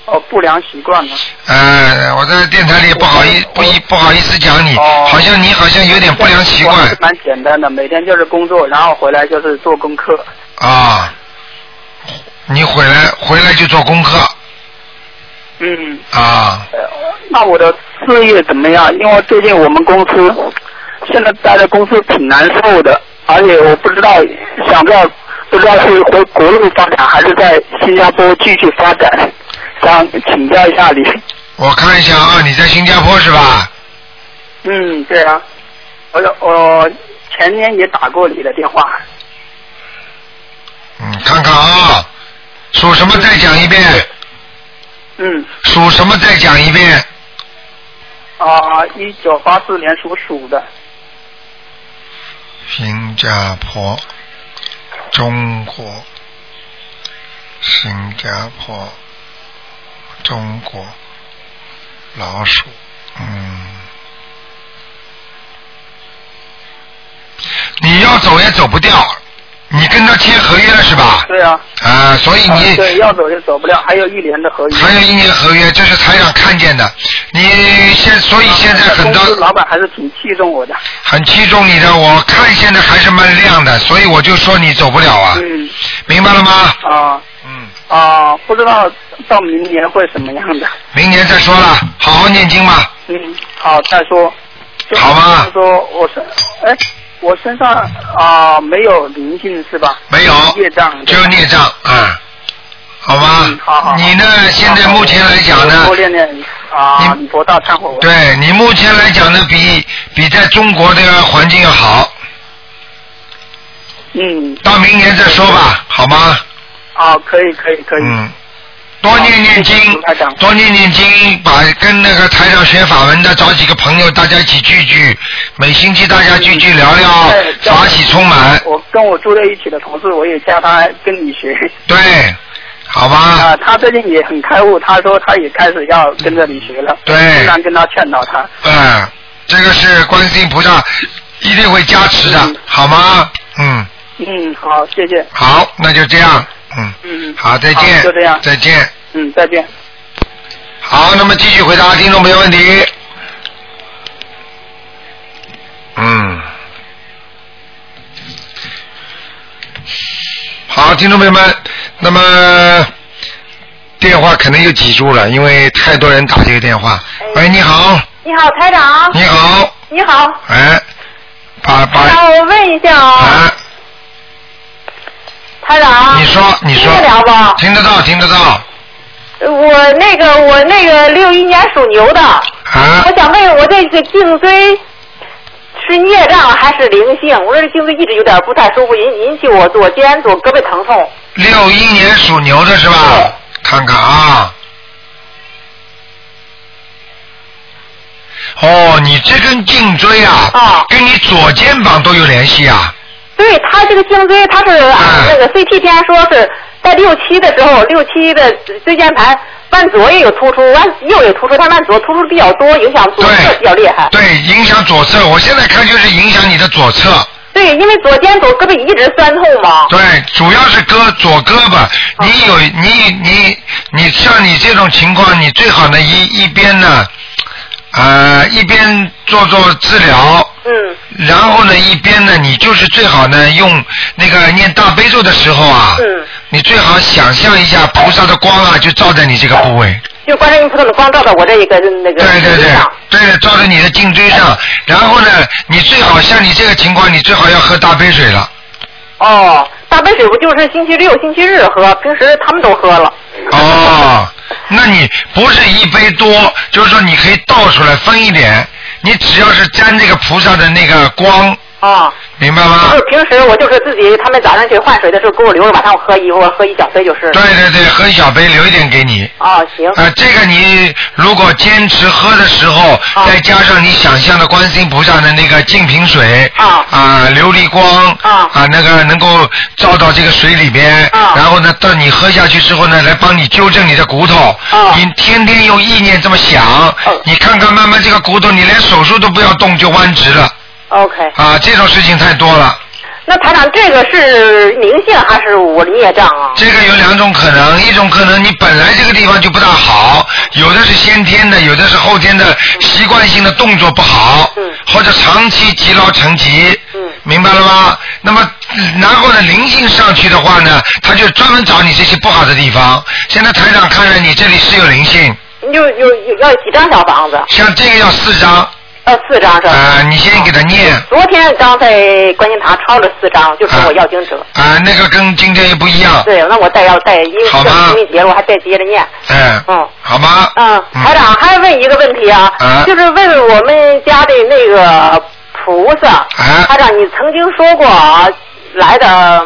哦，不良习惯呢？呃，我在电台里不好意不一不好意思讲你，好像你好像有点不良习惯。蛮简单的，每天就是工作，然后回来就是做功课。啊，你回来回来就做功课。嗯。啊。那我的事业怎么样？因为最近我们公司现在待在公司挺难受的，而且我不知道想不要不知道是回国内发展还是在新加坡继续发展，想请教一下你。我看一下啊，你在新加坡是吧？嗯，对啊，我我前年也打过你的电话。嗯，看看啊，属什么？再讲一遍。嗯。属什么？再讲一遍。啊，一九八四年属鼠的。新加坡，中国，新加坡，中国，老鼠，嗯，你要走也走不掉，你跟他签合约了是吧？对啊。啊，所以你对要走就走不了，还有一年的合约。还有一年合约，这是台长看见的。你现所以现在很多老板还是挺器重我的。很器重你的，我看现在还是蛮亮的，所以我就说你走不了啊，嗯。明白了吗？啊。嗯。啊，不知道到明年会什么样的。明年再说了，好好念经吧。嗯，好，再说。好吗？就是说我是，哎，我身上啊没有灵性是吧？没有。孽障。就是孽障嗯，好吗？嗯好好。你呢？现在目前来讲呢？多练练啊，佛大忏悔文。对你目前来讲呢，比比在中国这个环境要好。嗯。到明年再说吧，好吗？啊，可以可以可以。嗯。多念念经，多念念经，把跟那个台上学法文的找几个朋友，大家一起聚聚，每星期大家聚聚聊聊，法喜充满。我跟我住在一起的同事，我也叫他跟你学。对，好吧。啊，他最近也很开悟，他说他也开始要跟着你学了。对经常跟他劝导他。嗯，这个是观世音菩萨一定会加持的，好吗？嗯。嗯，好，谢谢。好，那就这样。嗯。嗯。好，再见。就这样。再见。嗯，再见。好，那么继续回答听众朋友问题。嗯。好，听众朋友们，那么电话可能又挤住了，因为太多人打这个电话。喂，你好，你好，台长。你好，你好。哎，把把台长，我问一下啊。台长。你说，你说。听得了不？听得到，听得到。我那个，我那个六一年属牛的。啊。我想问，我这个颈椎是孽障还是灵性？我这颈椎一直有点不太舒服，引引起我左肩左胳膊疼痛。六一年属牛的是吧？看看啊。哦，你这根颈椎啊，跟你左肩膀都有联系啊。对他这个颈椎，他是按那个 CT 片说是在六七的时候，六七的椎间盘往左也有突出，往右有突出，他往左突出比较多，影响左侧比较厉害。对，影响左侧。我现在看就是影响你的左侧。对，因为左肩左胳膊一直酸痛嘛。对，主要是胳左胳膊，你有你你你像你这种情况，你最好呢一一边呢，呃一边做做治疗。嗯。然后呢，一边呢，你就是最好呢，用那个念大悲咒的时候啊，嗯，你最好想象一下菩萨的光啊，就照在你这个部位。就观世音菩萨的光照到我这一个那个对对对，对，照在你的颈椎上。然后呢，你最好像你这个情况，你最好要喝大杯水了。哦，大杯水不就是星期六、星期日喝，平时他们都喝了。哦，那你不是一杯多，就是说你可以倒出来分一点。你只要是沾这个菩萨的那个光哦，明白吗？就是平时我就是自己，他们早上去换水的时候给我留着，晚上我喝一我喝一小杯就是。对对对，喝一小杯，留一点给你。哦，行。啊，这个你如果坚持喝的时候，啊再加上你想象的观世音菩萨的那个净瓶水，啊啊琉璃光，啊啊那个能够照到这个水里边，啊然后呢，到你喝下去之后呢，来帮你纠正你的骨头。啊你天天用意念这么想，你看看慢慢这个骨头，你连手术都不要动就弯直了 OK，啊！这种事情太多了。那台长这个是灵性还是我的孽障啊？这个有两种可能，一种可能你本来这个地方就不大好，有的是先天的，有的是后天的习惯性的动作不好，嗯或者长期积劳成疾，嗯明白了吗？那么然后呢，灵性上去的话呢，他就专门找你这些不好的地方。现在台长看着你这里是有灵性，有有有要几张小房子？像这个要四张，呃，四张是吧？啊、你先给他念，昨天刚在观音堂抄了四张，就说我要经者。啊、那个跟今天又不一样，对，那我再要再因为这好吗清明节了，我还再接着念。嗯，嗯好吗？嗯，台长还问一个问题啊，啊就是问我们家的那个菩萨，啊台长你曾经说过啊来的。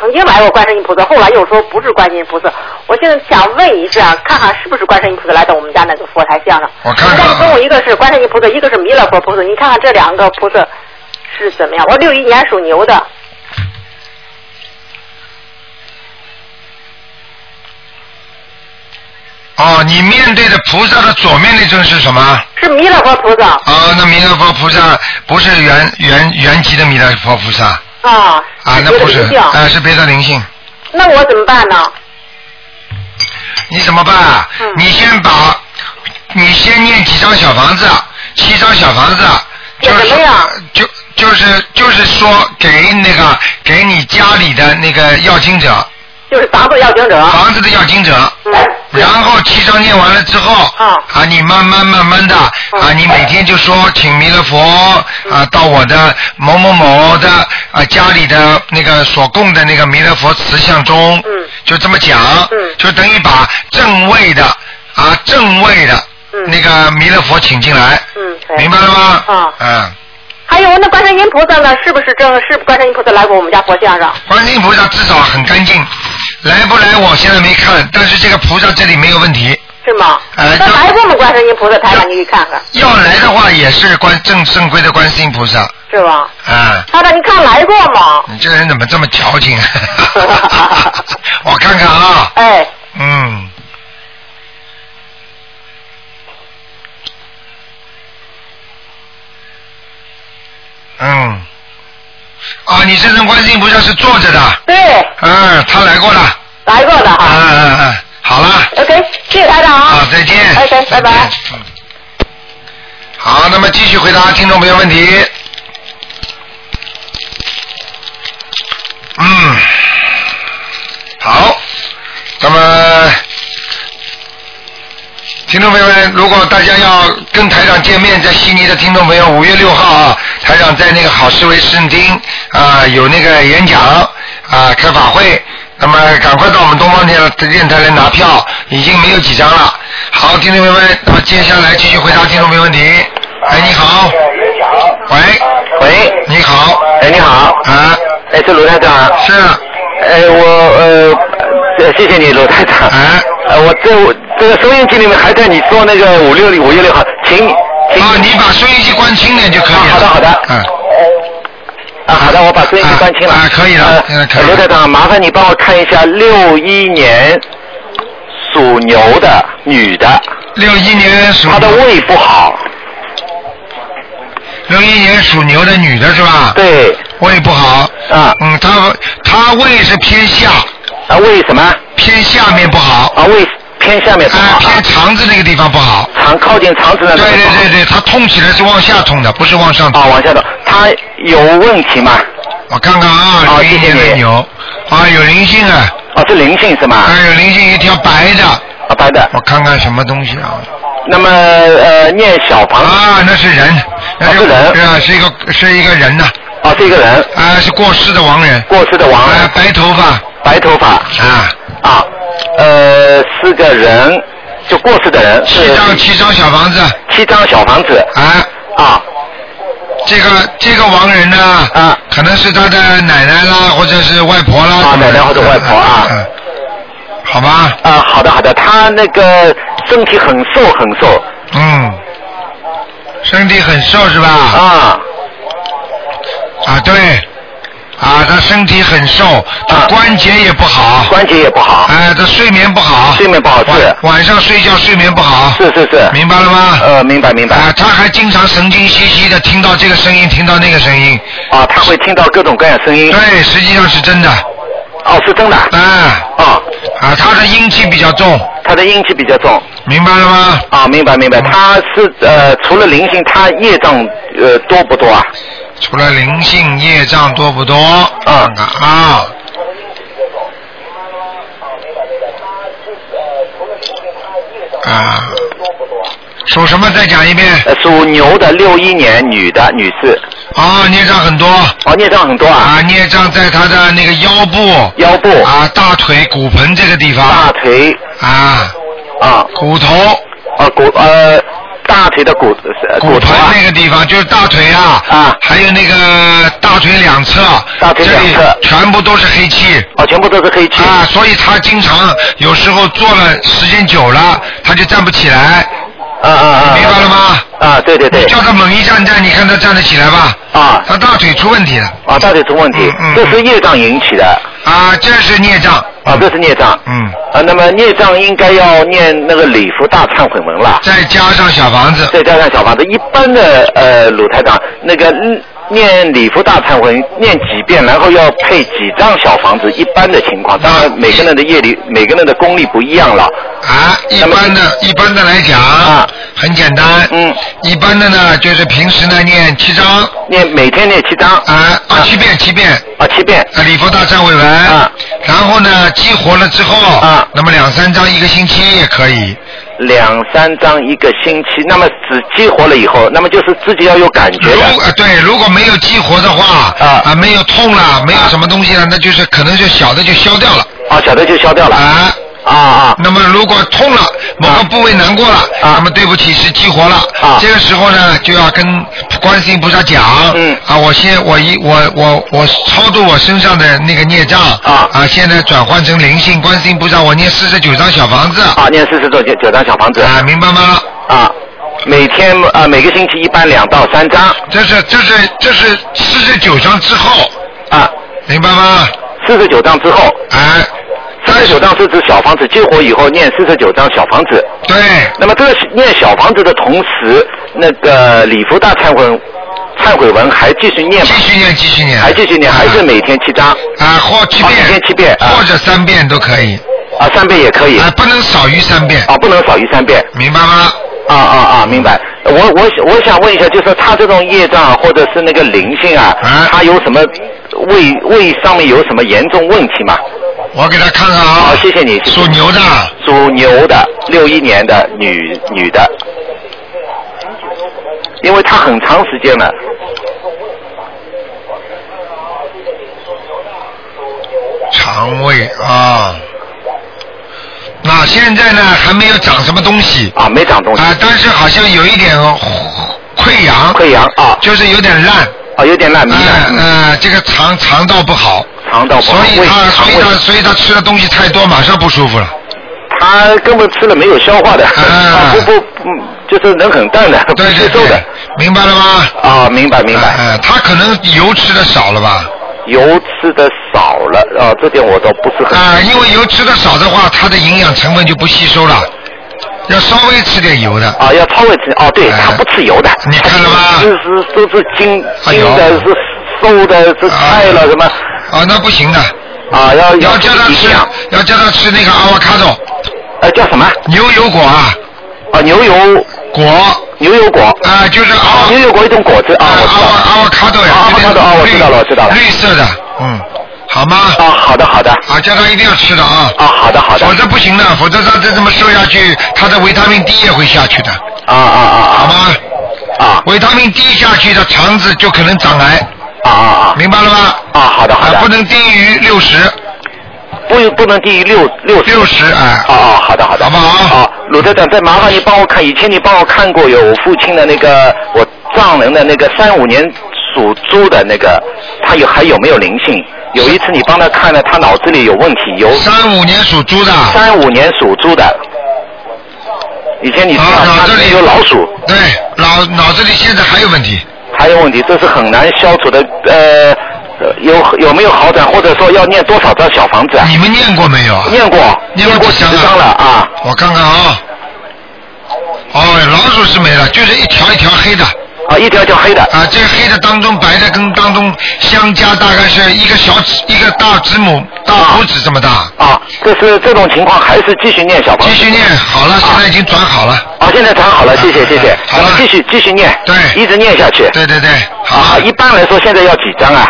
曾经来过观世音菩萨，后来又说不是观世音菩萨。我现在想问一下，看看是不是观世音菩萨来到我们家那个佛台像上。我看看啊跟我一个是观世音菩萨，一个是弥勒佛菩萨。你看看这两个菩萨是怎么样？我六一年属牛的，哦，你面对的菩萨的左面那尊是什么？是弥勒佛菩萨啊，那弥勒佛菩萨不是原原原籍的弥勒佛菩萨啊。啊，那不是啊，是别的灵性。那我怎么办呢？你怎么办啊？嗯你先把，你先念几张小房子，七张小房子，就是？就就是就是说给那个给你家里的那个要经者，就是房子要经者。房子的要经者，嗯。然后七章念完了之后，啊啊，你慢慢慢慢的，啊，你每天就说请弥勒佛啊到我的某某某的啊家里的那个所供的那个弥勒佛慈像中，嗯就这么讲，嗯就等于把正位的啊正位的嗯那个弥勒佛请进来，嗯，明白了吗？啊嗯，还有那观世音菩萨呢？是不是正是观世音菩萨来过我们家佛像上？观世音菩萨至少很干净，来不来我现在没看，但是这个菩萨这里没有问题。是吗？呃那来过吗？观世音菩萨台长，你去看看，要来的话也是观正正规的观世音菩萨，是吧？啊，台长，你看来过吗？你这个人怎么这么矫情啊？我看看啊，哎，嗯，嗯，啊，你这尊观世音菩萨是坐着的，对，嗯，他来过了，来过的嗯。嗯嗯，好了，OK，谢谢台长啊。好，再见。OK，拜拜。嗯。好，那么继续回答听众朋友问题。嗯，好，那么听众朋友们，如果大家要跟台长见面，在悉尼的听众朋友，五月六号啊，台长在那个好思维圣厅啊有那个演讲啊开法会，那么赶快到我们东方电电台来拿票，已经没有几张了。好，听众朋友们，那么接下来继续回答听众朋友问题。哎，你好。喂。喂，你好。哎，你好，啊，哎，是卢台长。是。哎，我呃，呃谢谢你，卢台长。啊。呃，我这我这个收音机里面还在你说那个五六五月六号，请请。啊，你把收音机关轻点就可以了。啊好的好的嗯。啊，好的，我把收音机关轻了。啊啊可以了呃现在可以了卢台长，麻烦你帮我看一下六一年属牛的女的，六一年属她的胃不好。六一年属牛的女的是吧？对。胃不好。啊。嗯，她她胃是偏下。啊，胃什么？偏下面不好。啊，胃偏下面不好。啊，偏肠子那个地方不好。肠靠近肠子那对个地方。对对对，它痛起来是往下痛的，不是往上痛。啊，往下走，他有问题吗？我看看啊，好一年谢谢你的牛，啊，有灵性啊，哦，是灵性是吗？啊，有灵性，一条白的。啊，白的。我看看什么东西啊？那么呃，念小房。啊，那是人，那哦是人是啊，是一个是一个人呐，啊，是一个人，啊，是过世的亡人，过世的亡人，啊，白头发，白头发啊，啊，呃，四个人，就过世的人，七张七张小房子，七张小房子啊，啊。这个这个亡人呢，啊，可能是他的奶奶啦，或者是外婆啦。啊，奶奶或者外婆啊。嗯好吧。啊，好的好的，他那个身体很瘦很瘦。嗯，身体很瘦是吧？啊。啊，对。啊，他身体很瘦，他关节也不好。关节也不好。哎，他睡眠不好。睡眠不好是。晚上睡觉睡眠不好。是是是。明白了吗？呃，明白明白。啊，他还经常神经兮兮的，听到这个声音，听到那个声音。啊，他会听到各种各样声音。对，实际上是真的。哦，是真的。啊。啊。啊，他的阴气比较重。他的阴气比较重。明白了吗？啊，明白明白。他是呃，除了灵性，他业障呃多不多啊？除了灵性业障多不多？啊啊。啊。属什么？再讲一遍。呃，属牛的，六一年女的女士。啊，孽障很多。哦，孽障很多啊。啊，孽障在她的那个腰部。腰部。啊，大腿骨盆这个地方。大腿。啊。啊。骨头。啊骨呃。大腿的骨骨盆那个地方就是大腿啊，啊，还有那个大腿两侧，大腿两侧。全部都是黑气，哦，全部都是黑气。啊，所以他经常有时候坐了时间久了，他就站不起来，啊啊啊，明白了吗？啊，对对对，你叫他猛一站站，你看他站得起来吧？啊，他大腿出问题了，啊，大腿出问题，这是业障引起的，啊，这是孽障，啊，这是孽障，嗯，啊，那么孽障应该要念那个礼佛大忏悔文了，再加上小房子，再加上小房子，一般的呃鲁台长那个念礼佛大忏悔念几遍，然后要配几张小房子，一般的情况，当然每个人的业力，每个人的功力不一样了。啊，一般的，一般的来讲，啊，很简单。嗯。一般的呢，就是平时呢念七章。念每天念七章。啊啊，七遍七遍。啊，七遍。啊，礼佛大忏悔文。啊。然后呢，激活了之后。啊。那么两三张一个星期也可以。两三张一个星期，那么只激活了以后，那么就是自己要有感觉如呃对，如果没有激活的话，啊啊没有痛了，没有什么东西了，那就是可能就小的就消掉了。啊，小的就消掉了。啊。啊啊！那么如果痛了，某个部位难过了，啊，那么对不起是激活了，啊，这个时候呢就要跟观世音菩萨讲，嗯，啊，我先我一我我我超度我身上的那个孽障，啊，啊，现在转换成灵性，观世音菩萨，我念四十九张小房子，啊，念四十九九张小房子，啊，明白吗？啊，每天啊每个星期一般两到三张，这是这是这是四十九张之后，啊，明白吗？四十九张之后，哎。九张是指小房子激活以后念四十九张小房子。对。那么这个念小房子的同时，那个礼佛大忏悔忏悔文还继续念吗？继续念，继续念。还继续念，还是每天七张。啊，或七遍。每天七遍。或者三遍都可以。啊，三遍也可以。啊，不能少于三遍。啊，不能少于三遍。明白吗？啊啊啊！明白。我我我想问一下，就是他这种业障或者是那个灵性啊，他有什么胃胃上面有什么严重问题吗？我给他看看啊。好，谢谢你。属牛的。属牛的，六一年的女女的，因为她很长时间了。肠胃啊，那现在呢还没有长什么东西。啊，没长东西。啊，但是好像有一点溃疡。溃疡啊。就是有点烂。啊，有点烂。嗯嗯，这个肠肠道不好。肠道不好。所以他所以他所以他吃的东西太多，马上不舒服了。他根本吃了没有消化的，啊不不嗯，就是能很淡的，不接受的，明白了吗？啊，明白明白。嗯，他可能油吃的少了吧？油吃的少了啊，这点我倒不是很。啊，因为油吃的少的话，它的营养成分就不吸收了，要稍微吃点油的。啊，要稍微吃哦，对他不吃油的。你看了吗？就是都是精精的，是瘦的，是菜了什么？啊，那不行的。啊，要要叫他吃，要叫他吃那个阿瓦卡多。呃，叫什么？牛油果啊。啊，牛油果。牛油果。啊，就是啊，牛油果一种果子啊。阿瓦阿瓦卡多呀。阿瓦卡多啊，我知道了，我知道了。绿色的，嗯，好吗？啊，好的，好的。啊，叫他一定要吃的啊。啊，好的，好的。否则不行的，否则他再这么瘦下去，他的维他命 D 也会下去的。啊啊啊啊！好吗？啊。维他命 D 下去的肠子就可能长癌。啊啊啊！明白了吗？啊，好的好的。不能低于六十。不不能低于六六六十啊。哦哦，好的好的。好不好？好，鲁队长，再麻烦你帮我看，以前你帮我看过有我父亲的那个，我丈人的那个三五年属猪的那个，他有还有没有灵性？有一次你帮他看了，他脑子里有问题，有三五年属猪的，三五年属猪的。以前你知道他这里有老鼠，对，脑脑子里现在还有问题，还有问题，这是很难消除的。呃，呃有有没有好转，或者说要念多少张小房子啊？你们念过没有啊？念过，念过过几张十张了啊。我看看啊，哦，老鼠是没了，就是一条一条黑的。啊，一条一条黑的。啊，这个黑的当中白的跟当中相加大概是一个小指一个大指拇大拇指这么大。啊，这是这种情况，还是继续念小房子？继续念，好了，现在已经转好了。啊，现在转好了，谢谢谢谢。好了，继续继续念。对，一直念下去。对对对，啊，一般来说现在要几张啊？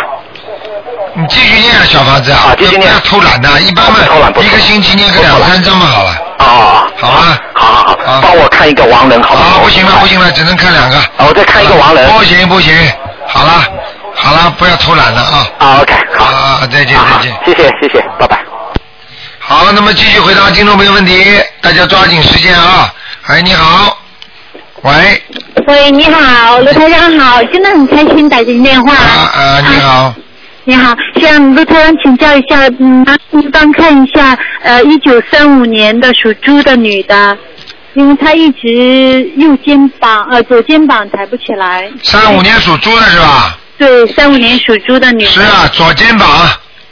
你继续念啊，小房子啊，继续念，不要偷懒的，一般嘛，一个星期念个两三张嘛，好了。啊，好吧，好好好，帮我看一个亡人，好不好？不行了，不行了，只能看两个。啊，我再看一个亡人。不行不行，好了好了，不要偷懒了啊。啊，OK，好。啊，再见再见。谢谢谢谢，拜拜。好，那么继续回答听众朋友问题，大家抓紧时间啊。哎，你好，喂，喂，你好，卢台长好，真的很开心打进电话。啊，你好，你好，向卢台长请教一下，嗯，麻烦您帮看一下，呃，一九三五年的属猪的女的，因为她一直右肩膀呃左肩膀抬不起来。三五年属猪的是吧？对，三五年属猪的女的。是啊，左肩膀。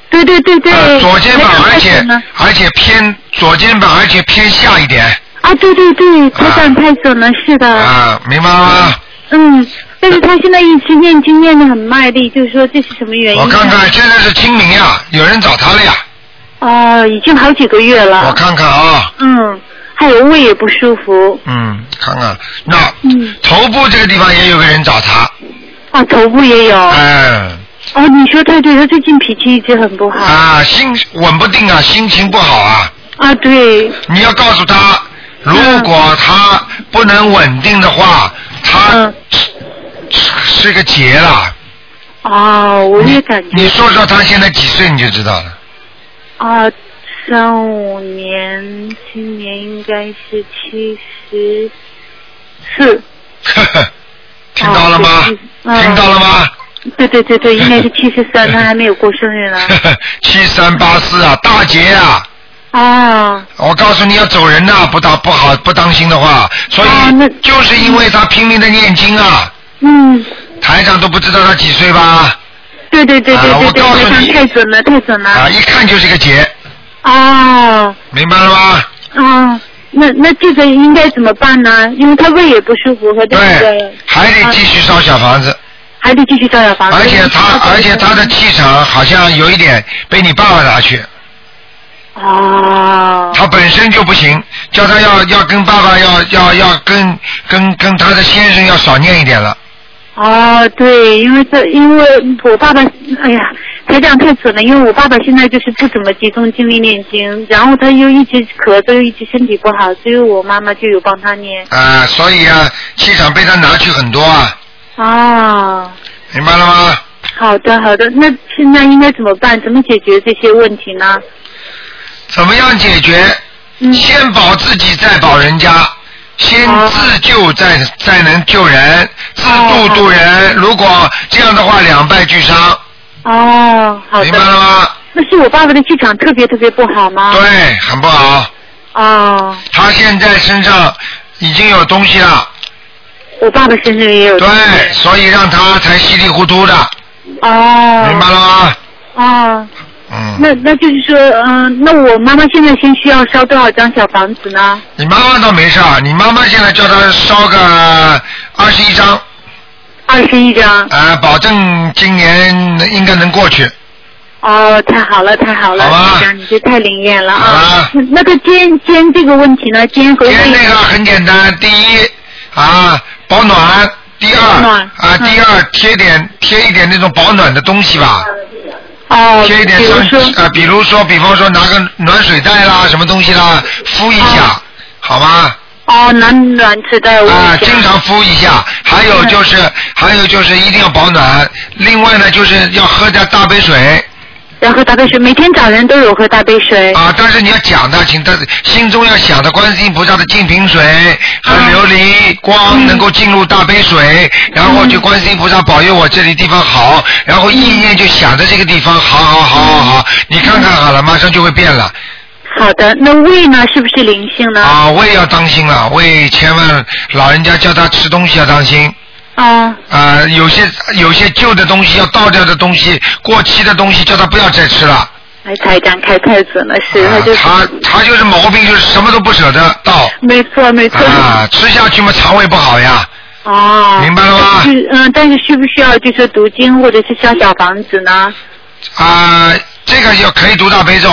对对对对。呃左肩膀，而且而且偏左肩膀，而且偏下一点。啊，对对对，台长太准了，是的。啊，明白了吗？嗯，但是他现在一直念经念的很卖力，就是说这是什么原因？我看看，现在是清明呀，有人找他了呀。哦，已经好几个月了。我看看啊，嗯，还有胃也不舒服。嗯，看看那嗯，头部这个地方也有个人找他。啊，头部也有。哎，哦，你说太对，他最近脾气一直很不好。啊，心稳不定啊，心情不好啊。啊，对。你要告诉他，如果他不能稳定的话，他嗯是个劫了。哦，我也感觉。你说说他现在几岁你就知道了。啊，三五年，今年应该是七十四。呵呵，听到了吗？嗯听到了吗？对对对对，应该是 七十三，他还没有过生日呢。七三八四啊，大劫啊！啊。我告诉你要走人呐、不当不好不当心的话，所以就是因为他拼命的念经啊。嗯。台长都不知道他几岁吧？对对对对对对，台长告诉你太准了，太准了。啊，一看就是个劫，哦。明白了吗？啊，那那这个应该怎么办呢？因为他胃也不舒服和这个。还得继续烧小房子。还得继续烧小房子。而且他而且他的气场好像有一点被你爸爸拿去。哦。他本身就不行，叫他要要跟爸爸要要要跟跟跟他的先生要少念一点了。哦，对，因为这因为我爸爸，哎呀，台长太准了，因为我爸爸现在就是不怎么集中精力念经，然后他又一直咳嗽，又一直身体不好，所以我妈妈就有帮他念。啊，所以啊，气场被他拿去很多啊，啊，明白了吗？好的好的，那现在应该怎么办？怎么解决这些问题呢？怎么样解决？嗯先保自己，再保人家。先自救再再能救人，自度度人。如果这样的话，两败俱伤。哦，好的。明白了吗？那是我爸爸的气场特别特别不好吗？对，很不好。哦，他现在身上已经有东西了，我爸爸身上也有。对，所以让他才稀里糊涂的，哦。明白了吗？哦。嗯。那那就是说，嗯、那我妈妈现在先需要烧多少张小房子呢？你妈妈倒没事儿，你妈妈现在叫她烧个二十一张，二十一张。啊，保证今年应该能过去。哦，太好了，太好了，台长，你这太灵验了啊！那那个肩肩这个问题呢？肩和胃肩那个很简单，第一啊保暖，第二啊第二贴点贴一点那种保暖的东西吧。哦，贴一点上呃，比如说，比方说拿个暖水袋啦，什么东西啦，敷一下，好吗？哦，暖暖水袋啊，经常敷一下。还有就是，还有就是一定要保暖。另外呢，就是要喝点大杯水。要喝大杯水，每天早晨都有喝大杯水。啊，但是你要讲的，请他心中要想着观世音菩萨的净瓶水和琉璃光能够进入大杯水，然后就观世音菩萨保佑我这里地方好，然后意念就想着这个地方好好好好好，你看看好了，马上就会变了。好的，那胃呢？是不是灵性呢？啊，胃要当心了，胃千万老人家叫他吃东西要当心。啊。啊，有些有些旧的东西要倒掉的东西，过期的东西叫他不要再吃了。哎，台长开太准了，是他就是。他他就是毛病，就是什么都不舍得倒。没错没错。啊，吃下去嘛，肠胃不好呀。哦。明白了吗？是嗯，但是需不需要就是读经或者是烧小房子呢？啊，这个要可以读大悲咒。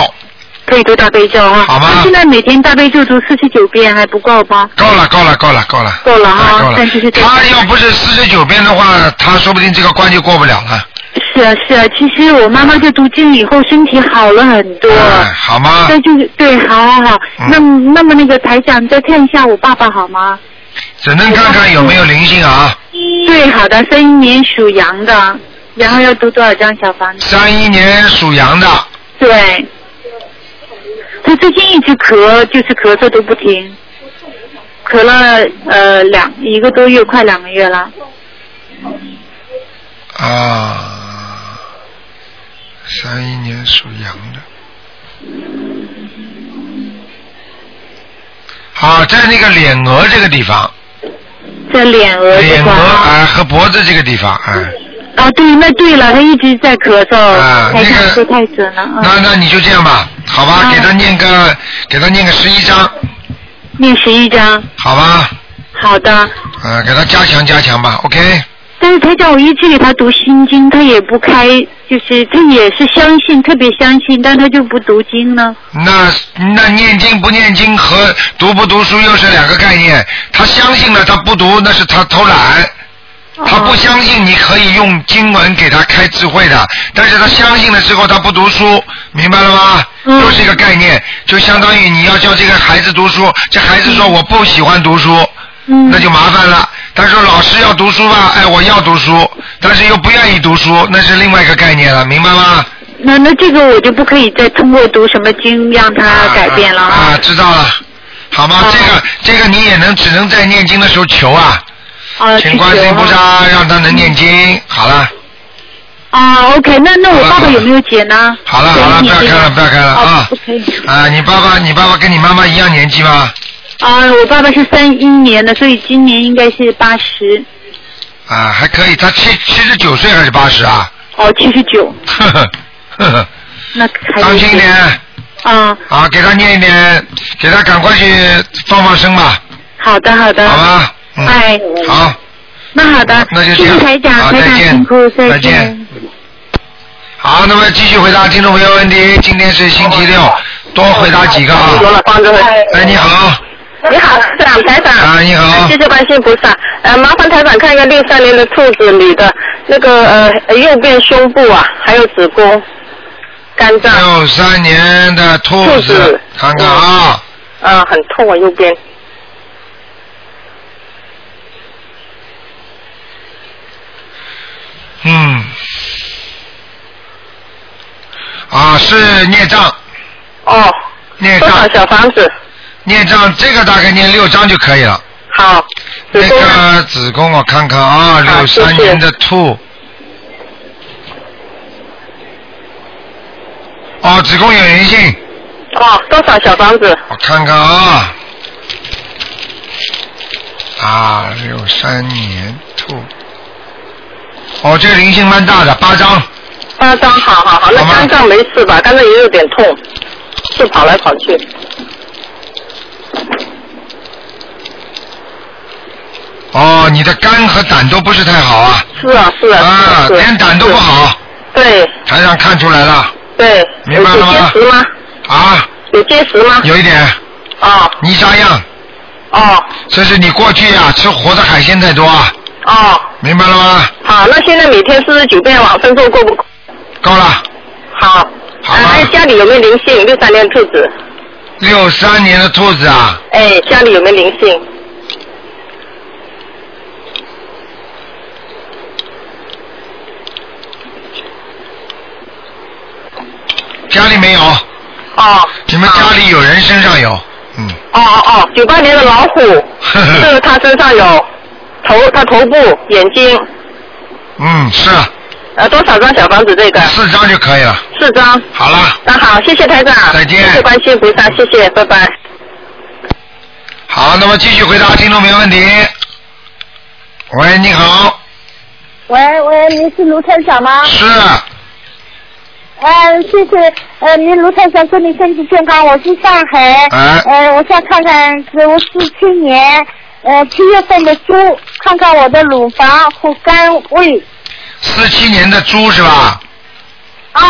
可以读大悲咒哈。好吗他现在每天大悲咒读四十九遍还不够吗？够了，够了，够了，够了。够了哈啊够了但就是他要不是四十九遍的话，他说不定这个关就过不了了。是啊是啊，其实我妈妈就读经以后身体好了很多。哎，好吗？那就是对，好好好。嗯那那么那个台长再看一下我爸爸好吗？只能看看有没有灵性啊。对，好的，三一年属羊的，然后要读多少张小房子？三一年属羊的，对。他最近一直咳，就是咳嗽都不停，咳了呃两一个多月，快两个月了。啊，三一年属羊的。好，在那个脸额这个地方，在脸额这脸额块啊。啊和脖子这个地方，哎，啊，对，那对了，他一直在咳嗽，啊台长那个说太准了。嗯那那你就这样吧，好吧，给他念个给他念个十一章，念十一章，好吧，好的。啊，给他加强加强吧，OK，但是他叫，我一直给他读心经，他也不开，就是他也是相信，特别相信，但他就不读经呢。那那念经不念经和读不读书又是两个概念。他相信了，他不读那是他偷懒。他不相信你可以用经文给他开智慧的，但是他相信了之后他不读书，明白了吗？又是一个概念，就相当于你要叫这个孩子读书，这孩子说我不喜欢读书，那就麻烦了。他说老师要读书吧，哎我要读书，但是又不愿意读书，那是另外一个概念了，明白吗？那那这个我就不可以再通过读什么经让他改变了啊，知道了，好吗？这个这个你也能只能在念经的时候求啊，啊，请观世音菩萨让他能念经。好了，啊，OK，那那我爸爸有没有解呢？好了，好了，不要开了，不要开了啊！OK。啊，你爸爸，你爸爸跟你妈妈一样年纪吗？啊，我爸爸是三一年的，所以今年应该是八十。啊，还可以，他七七十九岁还是八十啊？哦，七十九，呵呵呵呵，那还当心一点啊，啊！给他念一点，给他赶快去放放生吧，好的好的。好吧？嗯，哎，好，那好的，谢那就这样谢台长，好台长再见辛苦，再见。好，那么继续回答听众朋友问题。今天是星期六，多回答几个啊。哎，你好。你好，是长，台长。啊，你好。谢谢观世音菩萨。呃，麻烦台长看一个六三年的兔子女的，那个呃右边胸部啊，还有子宫、肝脏。六三年的兔兔子子，看看啊，啊、很痛啊，右边。嗯，啊，是孽障。哦。孽障。小房子？孽障这个大概念六张就可以了。好。那个子宫我看看啊，六三年的兔。哦，子宫有灵性，哦，多少小房子？我看看啊。啊，六三年兔。哦，这个灵性蛮大的，八张。八张，好好好，那肝脏没事吧？肝脏也有点痛，是跑来跑去。哦，你的肝和胆都不是太好啊。是啊，是啊。啊，连胆都不好。对。台上看出来了。对。明白了吗有结石吗？啊。有结石吗？有一点。哦。泥沙样。哦。这是你过去啊吃活的海鲜太多啊。哦。明白了吗？好，那现在每天四十九遍往生咒够不够？够了。好。好啊。还有家里有没有灵性？六三年兔子。六三年的兔子啊，哎，家里有没有灵性？家里没有。哦。你们家里有人身上有，嗯。哦哦哦，九八年的老虎，是他身上有头，他头部、眼睛，嗯，是呃，多少张小房子这个？四张就可以了。四张。好了。那好，谢谢台长。再见谢谢观世音菩萨，谢谢，拜拜。好，那么继续回答听众朋友问题。喂，你好，喂喂，您是卢台长吗？是。嗯，谢谢，呃，您卢台长，祝你身体健康。我是上海，哎呃，我想看看是我是七年，呃，七月份的猪，看看我的乳房和肝胃四七年的猪是吧？啊。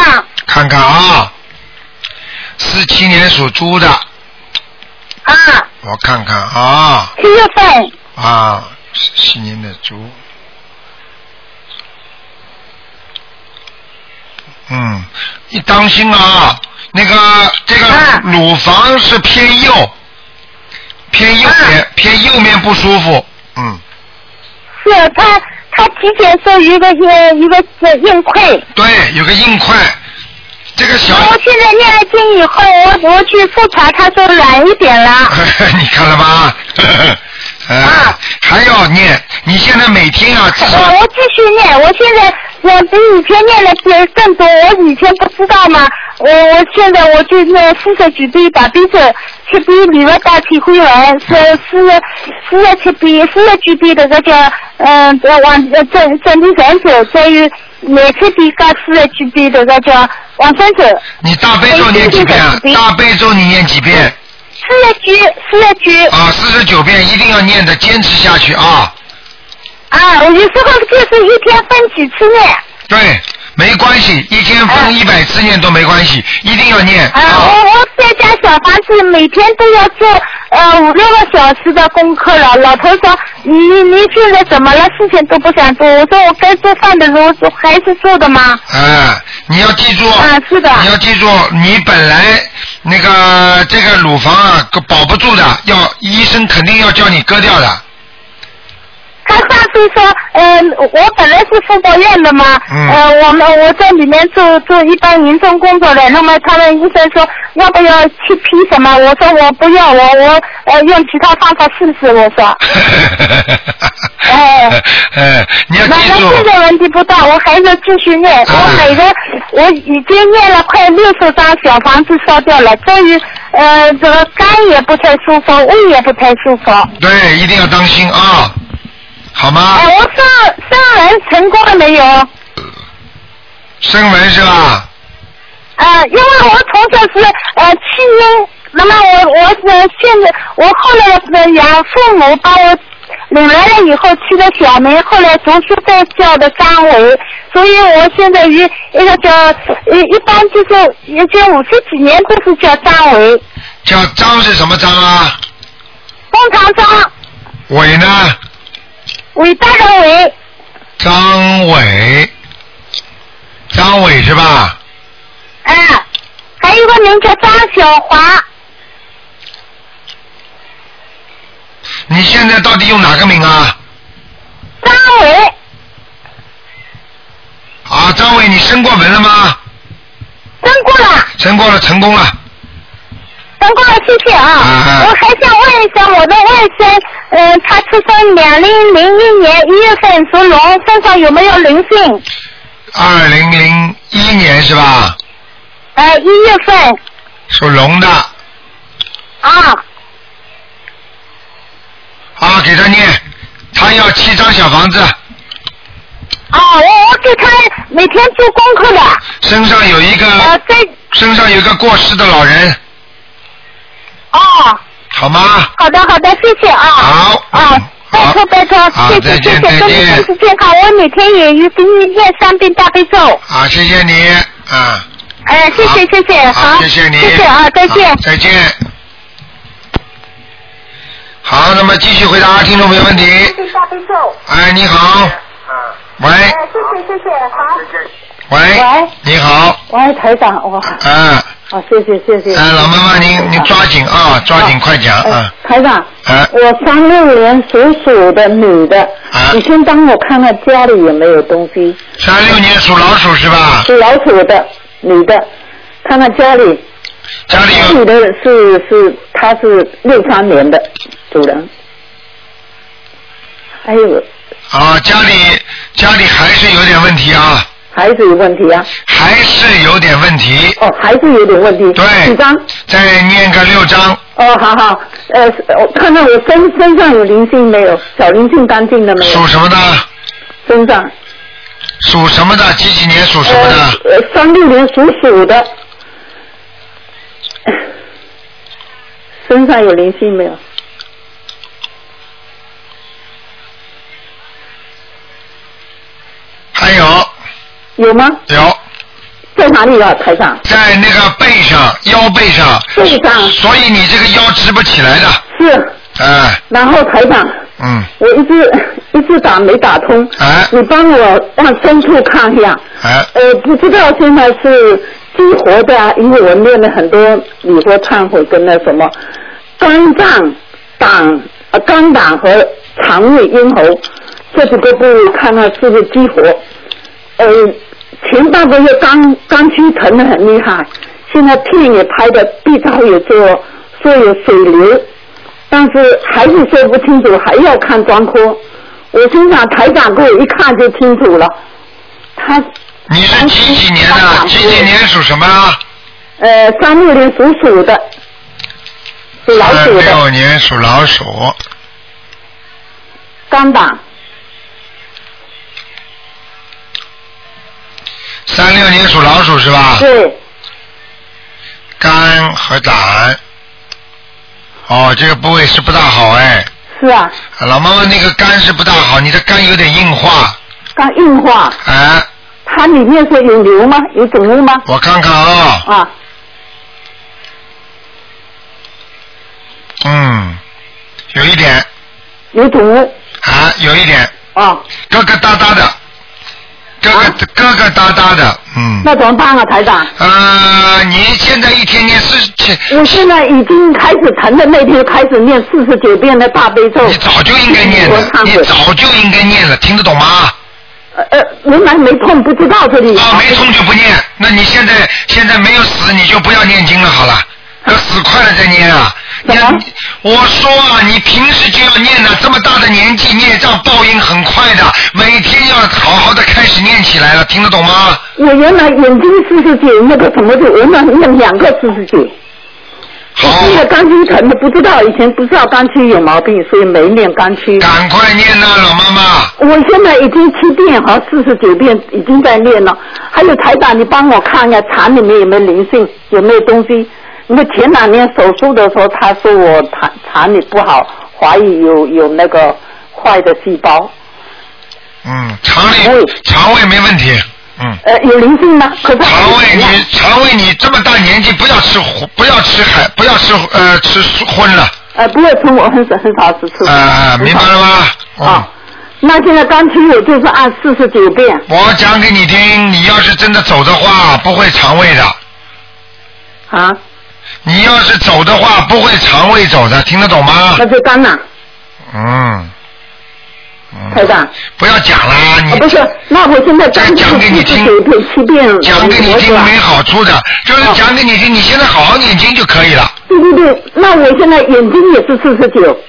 看看啊，四七年属猪的。啊。我看看啊。七月份。啊，四七年的猪。嗯，你当心啊，那个这个乳房是偏右，偏右边，偏右面不舒服。嗯，是他，他体检说有一个硬一个呃硬块。对，有个硬块，这个小。我现在念了经以后，我我去复查，他说软一点了。你看了吧？啊，还要念，你现在每天啊，至少我我继续念，我现在我比以前念的更更多，我以前不知道嘛，我我现在我就念四十几遍大悲咒，七遍礼佛大体会文，是四十四十七遍四十几遍的这个嗯呃往呃正正地神咒，再有廿七遍加四十几遍的这叫往生咒。你大悲咒念几遍啊？大悲咒你念几遍？四十九，四十九。啊，四十九遍一定要念的，坚持下去啊！啊，我有时候就是一天分几次念。对，没关系，一天分一百次念都没关系，一定要念。啊，我我在家小房子每天都要做呃五六个小时的功课了。老头说你你现在怎么了？事情都不想做。我说我该做饭的时候做还是做的吗？啊，你要记住，啊是的你要记住，你本来那个这个乳房啊保不住的，要医生肯定要叫你割掉的。他上次说，呃，我本来是妇保院的嘛，嗯呃，我们我在里面做做一般民众工作的，那么他们医生说要不要去批什么？我说我不要，我我呃用其他方法试试，我说。哎，哎，你要那记住，那现在问题不大，我还是继续念。我每个我已经念了快六十张小房子烧掉了，终于呃这个肝也不太舒服，胃也不太舒服。对，一定要当心啊，好吗？哎，我上上人成功了没有？声纹是吧？呃，因为我从小是呃弃婴，那么我我呃现在我后来呃养父母把我领来了以后起了小名，后来读书再叫的张伟，所以我现在一一个叫一一般就是也就五十几年都是叫张伟，叫张是什么张啊？工长张，伟呢？伟大的伟，张伟，张伟是吧？啊，还有一个名叫张小华，你现在到底用哪个名啊？张伟，啊，张伟，你升过门了吗？升过了。升过了，成功了。成功了，谢谢啊！我还想问一下，我的外甥，呃，他出生两零零一年一月份属龙，身上有没有灵性？二零零一年是吧？呃，一月份属龙的，啊，啊，给他念，他要七张小房子，啊，我我给他每天做功课的。身上有一个，呃，在身上有一个过世的老人，哦，好吗？好的好的，谢谢啊。好。啊，拜托拜托，谢谢谢谢，祝你身体健康。我每天也有给你念三遍大悲咒。啊，谢谢你，啊，哎，谢谢谢谢，好，谢谢你，谢谢啊，再见。再见。好，那么继续回答听众朋友问题。大悲咒。哎，你好。喂，哎，谢谢谢谢，好。喂，喂你好，喂，台长，我，啊，好，谢谢谢谢。哎，老妈妈，您您抓紧啊，抓紧快讲啊，台长，啊，我三六年属鼠的女的，你先帮我看看家里有没有东西。三六年属老鼠是吧？属老鼠的女的，看看家里。家里有。的是是她是六三年的主人。还有。啊，家里家里还是有点问题啊。还是有问题啊。还是有点问题。哦，还是有点问题。对。几张？再念个六张。哦，好好，呃，我看到我身身上有灵性没有？小灵性干净的没有？属什么的？身上。属什么的？几几年属什么的？呃，三六年属鼠的。身上有灵性没有？还有。有吗？有。在哪里啊，台上？在那个背上，腰背上。背上。所以你这个腰直不起来的。是。哎。然后台长。嗯。我一直一直打没打通。哎。你帮我往深处看一下。哎。呃，不知道现在是激活的啊，因为我练了很多礼佛忏悔跟那什么肝脏、胆、呃肝胆和肠胃、咽喉这几个部位，看看是不是激活。呃。前半个月刚刚区疼得很厉害，现在片也拍的，B 超也做，说有水流，但是还是说不清楚，还要看专科。我心想台长给我一看就清楚了。他你是几几年的？几几年属什么？呃，三六年属鼠的，属老鼠的。三六年属老鼠。肝胆。三六年属老鼠是吧？对。肝和胆，哦，这个部位是不大好哎。是啊。老妈妈，那个肝是不大好，你的肝有点硬化。肝硬化。哎。它里面是有瘤吗？有肿瘤吗？我看看啊。啊。嗯，有一点。有肿瘤。啊，有一点。啊。疙疙瘩瘩的。疙疙疙疙瘩瘩的，嗯。那怎么办啊，台长？呃，你现在一天念四十。我现在已经开始疼的那天开始念四十九遍的大悲咒。你早就应该念了，你早就应该念了，听得懂吗？呃呃，原来没痛，不知道这里。啊，没痛就不念。那你现在现在没有死，你就不要念经了，好了。要死快了再念啊！你我说啊，你平时就要念的，这么大的年纪，孽障报应很快的，每天要好好的开始念起来了，听得懂吗？我原来眼睛四十九，那个什么的，原来念两个四十九。好。那个肝区疼的不知道，以前不知道肝区有毛病，所以没念肝区。赶快念呐，老妈妈！我现在已经七遍和四十九遍已经在念了，还有台长，你帮我看一下肠里面有没有灵性，有没有东西。因为前两年手术的时候，他说我肠肠里不好，怀疑有有那个坏的细胞。嗯，肠胃肠胃没问题，嗯。呃，有灵性吗？可是肠胃你肠胃你这么大年纪不要吃不要吃海不要吃呃吃荤了。呃，不要吃我很少很少吃吃。呃，明白了吗？啊，那现在刚吃我就是按四十九遍。我讲给你听，你要是真的走的话，不会肠胃的。啊。你要是走的话，不会肠胃走的，听得懂吗？那就干了。嗯。台长。不要讲了，你。不是，那我现在再讲给你听。讲给你听没好处的，就是讲给你听，你现在好好念经就可以了。对对对，那我现在眼睛也是四十九。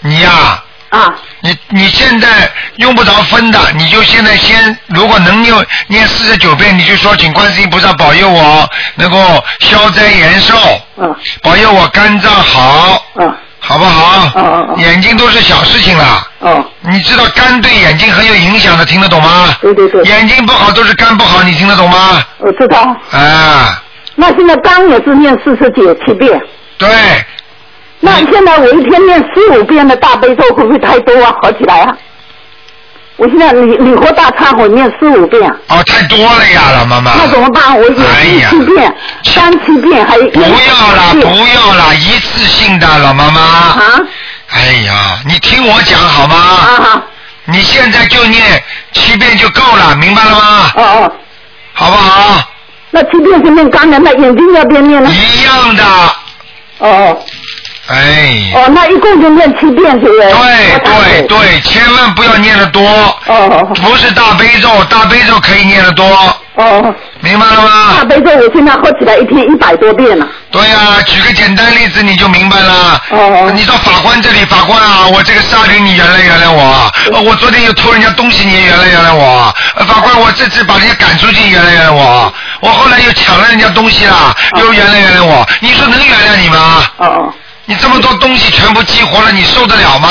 你呀。啊。你你现在用不着分的，你就现在先，如果能用念四十九遍，你就说请观世音菩萨保佑我能够消灾延寿，嗯，保佑我肝脏好，嗯，好不好？嗯嗯嗯，眼睛都是小事情了，哦，你知道肝对眼睛很有影响的，听得懂吗？对对对，眼睛不好都是肝不好，你听得懂吗？我知道。啊。那现在肝也是念四十九七遍。对。那现在我一天念十五遍的大悲咒会不会太多啊？好起来啊？我现在礼礼佛大忏悔念十五遍。哦，太多了呀，老妈妈。那怎么办？我念七遍，三七遍还。不要了，不要了，一次性的，老妈妈。啊。哎呀，你听我讲好吗？啊好。你现在就念七遍就够了，明白了吗？哦哦。好不好？那七遍是念干的，那眼睛要边念呢？一样的。哦哦。哎。哦，那一共就念七遍，对不对？对对对，千万不要念的多。哦哦。不是大悲咒，大悲咒可以念的多。哦，明白了吗？大悲咒我现在喝起来一天一百多遍了。对呀、举个简单例子你就明白了。哦你到法官这里，法官啊，我这个杀人你原谅原谅我啊，呃我昨天又偷人家东西，你也原谅原谅我啊。呃法官，我这次把人家赶出去，原谅原谅我啊。我后来又抢了人家东西了，又原谅原谅我。你说能原谅你吗？哦哦。你这么多东西全部激活了，你受得了吗？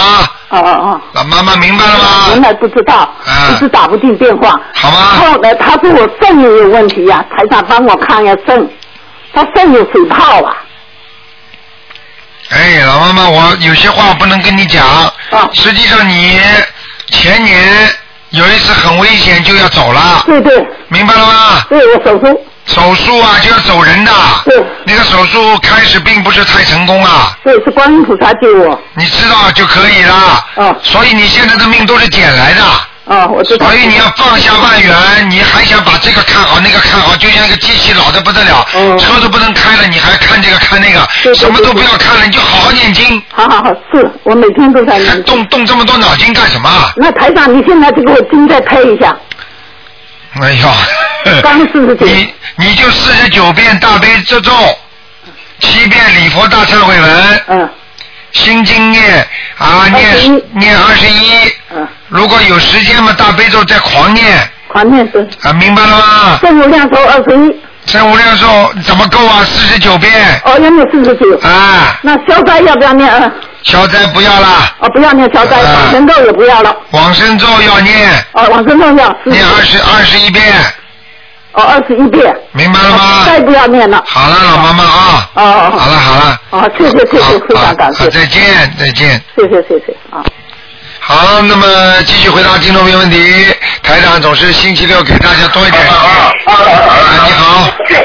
哦哦哦。老妈妈明白了吗？原来不知道，一直打不进电话。好吗？后来他说我肾也有问题呀、台长帮我看一下肾，他肾有水泡啊。哎，老妈妈，我有些话不能跟你讲。啊实际上你前年有一次很危险就要走了。对对。明白了吗？对，我手术。手术啊就要走人的。对。那个手术开始并不是太成功啊。对，是观音菩萨救我。你知道就可以了。啊。所以你现在的命都是捡来的。啊，我知道。所以你要放下万元，你还想把这个看好，那个看好，就像一个机器老的不得了，嗯车都不能开了，你还看这个看那个，什么都不要看了，你就好好念经。好好好，是我每天都在念。动动这么多脑筋干什么？那台长，你现在就给我经再拍一下。哎呦，刚四十九。你你就四十九遍大悲咒咒，七遍礼佛大忏悔文。嗯。心经念啊念念二十一。嗯。如果有时间嘛，大悲咒再狂念。狂念是。啊，明白了吗？正无量寿二十一。正无量寿怎么够啊？四十九遍。哦，要念四十九。啊。那消灾要不要念啊？消灾不要了。啊，不要念消灾，往生咒也不要了。往生咒要念。啊，往生咒要。念二十二十一遍。哦，二十一遍。明白了吗？再不要念了。好了，老妈妈啊。哦哦。好了好了。哦，谢谢谢谢，非常感谢。再见再见。谢谢谢谢啊。好，那么继续回答听众朋友问题。台长总是星期六给大家多一点。啊，你好。喂。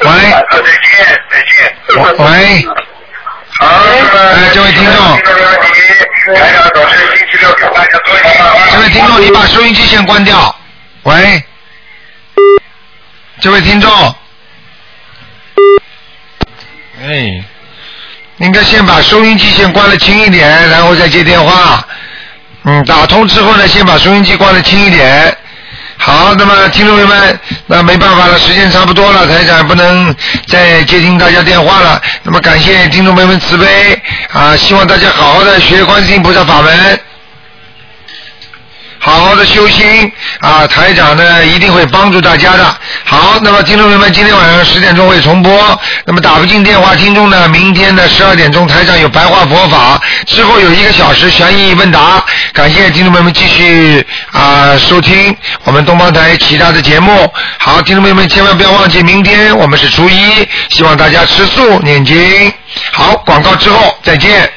再见再见。喂。好，哎，这位听众。这位听众，你把收音机先关掉。喂。这位听众。哎。应该先把收音机先关的轻一点，然后再接电话。嗯，打通之后呢，先把收音机关的轻一点。好，那么听众朋友们，那没办法了，时间差不多了，台长不能再接听大家电话了。那么感谢听众朋友们慈悲啊，希望大家好好的学观世音菩萨法门。好好的修心啊，台长呢一定会帮助大家的。好，那么听众朋友们，今天晚上十点钟会重播。那么打不进电话听众呢，明天的十二点钟台长有白话佛法，之后有一个小时悬疑问答。感谢听众朋友们继续啊收听我们东方台其他的节目。好，听众朋友们千万不要忘记，明天我们是初一，希望大家吃素念经。好，广告之后再见。